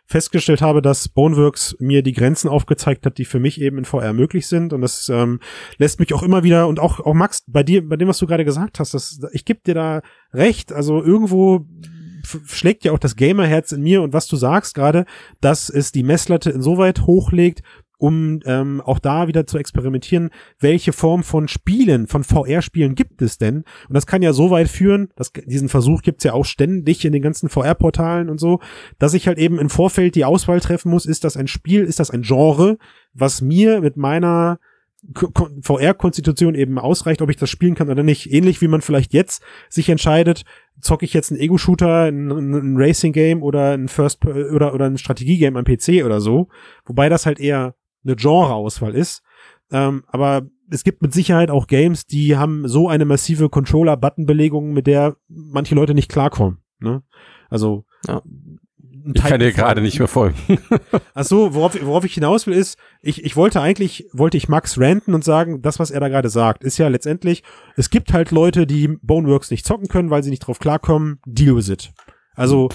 festgestellt habe, dass Boneworks mir die Grenzen aufgezeigt hat, die für mich eben in VR möglich sind. Und das ähm, lässt mich auch immer wieder, und auch, auch Max, bei dir, bei dem, was du gerade gesagt hast, das, ich gebe dir da recht, also irgendwo schlägt ja auch das Gamerherz in mir und was du sagst gerade, dass es die Messlatte insoweit hochlegt, um ähm, auch da wieder zu experimentieren, welche Form von Spielen, von VR-Spielen gibt es denn? Und das kann ja so weit führen, dass diesen Versuch gibt's ja auch ständig in den ganzen VR-Portalen und so, dass ich halt eben im Vorfeld die Auswahl treffen muss, ist das ein Spiel, ist das ein Genre, was mir mit meiner Ko- Ko- VR-Konstitution eben ausreicht, ob ich das spielen kann oder nicht. Ähnlich wie man vielleicht jetzt sich entscheidet, zocke ich jetzt einen Ego-Shooter, ein ein Racing-Game oder ein First oder oder ein Strategie-Game am PC oder so, wobei das halt eher eine Genre-Auswahl ist. Ähm, aber es gibt mit Sicherheit auch Games, die haben so eine massive Controller-Button-Belegung, mit der manche Leute nicht klarkommen. Ne? Also Ja. Ich kann dir gerade nicht mehr folgen. Ach so, worauf, worauf ich hinaus will, ist, ich, ich wollte eigentlich, wollte ich Max ranten und sagen, das, was er da gerade sagt, ist ja letztendlich, es gibt halt Leute, die Boneworks nicht zocken können, weil sie nicht drauf klarkommen, deal with it. Also,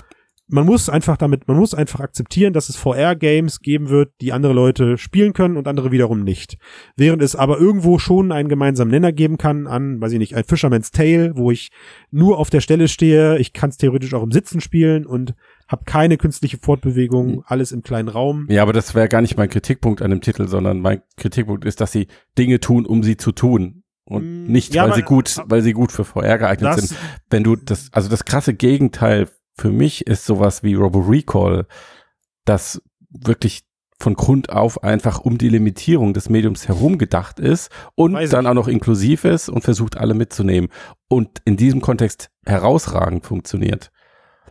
man muss einfach damit, man muss einfach akzeptieren, dass es VR-Games geben wird, die andere Leute spielen können und andere wiederum nicht. Während es aber irgendwo schon einen gemeinsamen Nenner geben kann an, weiß ich nicht, ein Fisherman's Tale, wo ich nur auf der Stelle stehe, ich kann es theoretisch auch im Sitzen spielen und habe keine künstliche Fortbewegung, alles im kleinen Raum. Ja, aber das wäre gar nicht mein Kritikpunkt an dem Titel, sondern mein Kritikpunkt ist, dass sie Dinge tun, um sie zu tun. Und Mm, nicht, ja, weil aber- sie gut, weil sie gut für VR geeignet sind. Wenn du das, also das krasse Gegenteil für mich ist sowas wie Robo Recall, das wirklich von Grund auf einfach um die Limitierung des Mediums herum gedacht ist und Weiß dann ich. auch noch inklusiv ist und versucht alle mitzunehmen und in diesem Kontext herausragend funktioniert.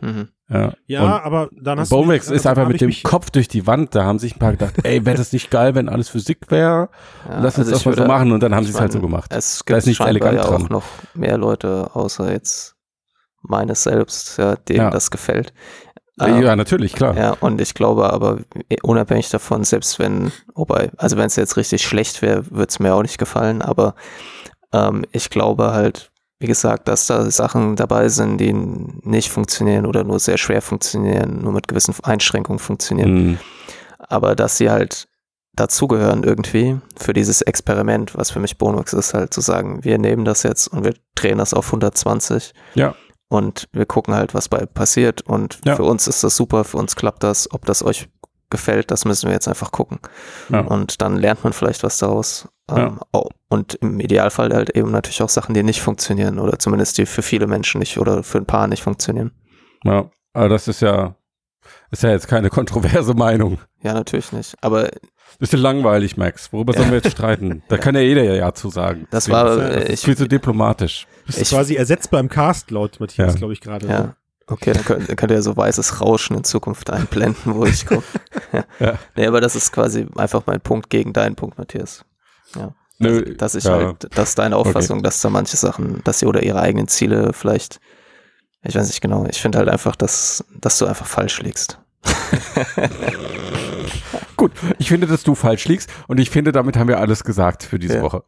Mhm. Ja, ja, aber dann hast Bonex du ist also einfach mit dem Kopf durch die Wand. Da haben sich ein paar gedacht, ey, wäre das nicht geil, wenn alles Physik wäre? Ja, Lass uns also das mal so machen. Und dann haben sie es halt so gemacht. Es Da gibt ist nichts elegant ja auch dran. noch mehr Leute, außer jetzt meines selbst, ja, denen Ja. das gefällt. Ähm, ja, natürlich, klar. Ja, und ich glaube aber, unabhängig davon, selbst wenn, wobei, also wenn es jetzt richtig schlecht wäre, würde es mir auch nicht gefallen, aber ähm, ich glaube halt, wie gesagt, dass da Sachen dabei sind, die nicht funktionieren oder nur sehr schwer funktionieren, nur mit gewissen Einschränkungen funktionieren, Mhm. aber dass sie halt dazugehören irgendwie für dieses Experiment, was für mich Bonux ist, halt zu sagen, wir nehmen das jetzt und wir drehen das auf 120 Ja. Und wir gucken halt, was bei passiert und Ja. für uns ist das super, für uns klappt das, ob das euch gefällt, das müssen wir jetzt einfach gucken. Ja. Und dann lernt man vielleicht was daraus. Ja. Oh, und im Idealfall halt eben natürlich auch Sachen, die nicht funktionieren oder zumindest die für viele Menschen nicht oder für ein paar nicht funktionieren. ja. Aber das ist ja, ist ja jetzt keine kontroverse Meinung. Ja, natürlich nicht. Aber Ist ja langweilig, Max. Worüber sollen wir jetzt streiten? Da kann ja jeder ja, ja zu sagen. das Deswegen war, ja- das äh, ist ich, viel zu diplomatisch. Bist Ich- quasi ersetzbar im Cast, laut Matthias, Ja. glaube ich gerade. ja. Okay, dann könnt, dann könnt ihr so weißes Rauschen in Zukunft einblenden, wo ich gucke. Ja. Nee, aber das ist quasi einfach mein Punkt gegen deinen Punkt, Matthias. Nö, Dass ich ja. halt, dass deine Auffassung, dass da manche Sachen, dass sie oder ihre eigenen Ziele vielleicht, ich weiß nicht genau, ich finde halt einfach, dass, dass du einfach falsch liegst. Gut, ich finde, dass du falsch liegst und ich finde, damit haben wir alles gesagt für diese Ja. Woche.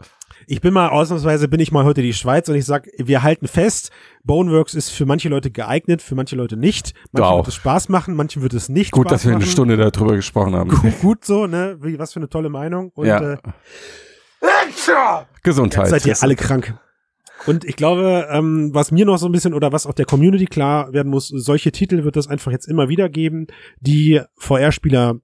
Ich bin mal, ausnahmsweise bin ich mal heute die Schweiz und ich sag, wir halten fest, Boneworks ist für manche Leute geeignet, für manche Leute nicht. Manchen Wow. wird es Spaß machen, manchen wird es nicht Gut, Spaß dass wir eine machen. Stunde darüber gesprochen haben. Gut, gut so, ne? Wie, was für eine tolle Meinung. Und ja. äh, Gesundheit. seid ihr alle krank. Und ich glaube, ähm, was mir noch so ein bisschen oder was auch der Community klar werden muss, solche Titel wird es einfach jetzt immer wieder geben, die VR-Spieler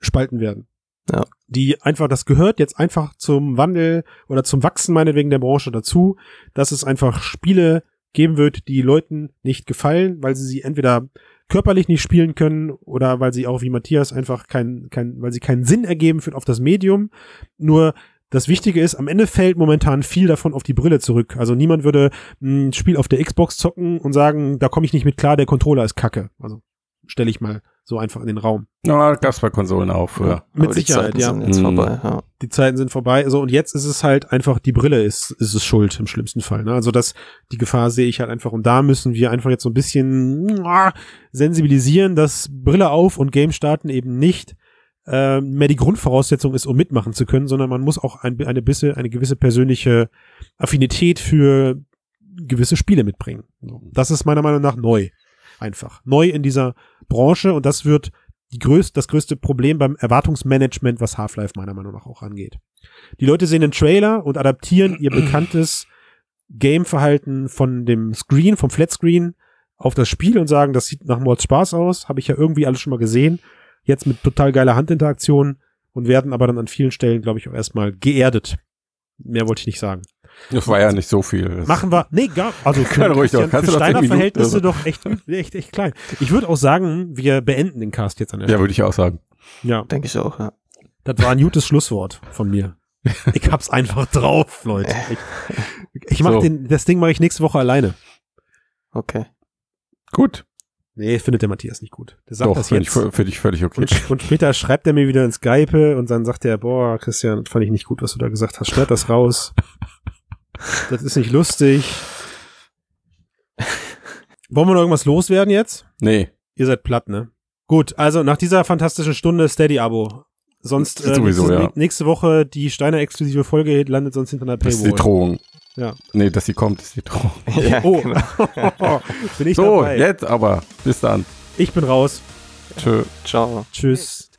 spalten werden. Ja. Die einfach, das gehört jetzt einfach zum Wandel oder zum Wachsen meinetwegen der Branche dazu, dass es einfach Spiele geben wird, die Leuten nicht gefallen, weil sie sie entweder körperlich nicht spielen können oder weil sie auch wie Matthias einfach kein, kein, weil sie keinen Sinn ergeben für auf das Medium. Nur das Wichtige ist, am Ende fällt momentan viel davon auf die Brille zurück. Also niemand würde ein Spiel auf der Xbox zocken und sagen, da komme ich nicht mit klar, der Controller ist kacke. Also stelle ich mal so einfach in den Raum. Ja, gab's bei Konsolen auch früher. Mit Aber die Sicherheit, Zeiten ja. sind jetzt Mhm. vorbei, ja. Die Zeiten sind vorbei. So, und jetzt ist es halt einfach, die Brille ist, ist es schuld im schlimmsten Fall. Ne? Also das, die Gefahr sehe ich halt einfach. Und da müssen wir einfach jetzt so ein bisschen ah, sensibilisieren, dass Brille auf und Game starten eben nicht äh, mehr die Grundvoraussetzung ist, um mitmachen zu können, sondern man muss auch ein, eine, bisschen, eine gewisse persönliche Affinität für gewisse Spiele mitbringen. Das ist meiner Meinung nach neu. Einfach. Neu in dieser Branche und das wird die größte, das größte Problem beim Erwartungsmanagement, was Half-Life meiner Meinung nach auch angeht. Die Leute sehen den Trailer und adaptieren ihr bekanntes Game-Verhalten von dem Screen, vom Flatscreen auf das Spiel und sagen, das sieht nach Mords Spaß aus, habe ich ja irgendwie alles schon mal gesehen. Jetzt mit total geiler Handinteraktion und werden aber dann an vielen Stellen, glaube ich, auch erstmal geerdet. Mehr wollte ich nicht sagen. Das war ja nicht so viel. Das- Machen wir, nee, gar, also für, ruhig doch. Kannst für Steiner Minuten Verhältnisse doch echt, echt, echt klein. Ich würde auch sagen, wir beenden den Cast jetzt an der Ja, würde ich auch sagen. Ja, Denke ich auch, ja. das war ein gutes Schlusswort von mir. Ich hab's einfach drauf, Leute. Ich, ich mach So. den, das Ding mache ich nächste Woche alleine. Okay. Gut. Nee, findet der Matthias nicht gut. Der sagt Doch, das finde ich, jetzt. find ich völlig okay. Und, und später schreibt er mir wieder in Skype und dann sagt er, boah, Christian, das fand ich nicht gut, was du da gesagt hast. Schneid das raus. das ist nicht lustig. Wollen wir noch irgendwas loswerden jetzt? Nee. Ihr seid platt, ne? Gut, also nach dieser fantastischen Stunde Steady-Abo. Sonst äh, Sowieso, nächste, ja. nächste Woche die Steiner-exklusive Folge landet sonst hinter einer Das ist die Paywall. Drohung. Ja. Nee, dass sie kommt, ist die Drohung. Ja, Oh, genau. bin ich so, dabei. jetzt aber. Bis dann. Ich bin raus. Tschö. Ciao. Tschüss.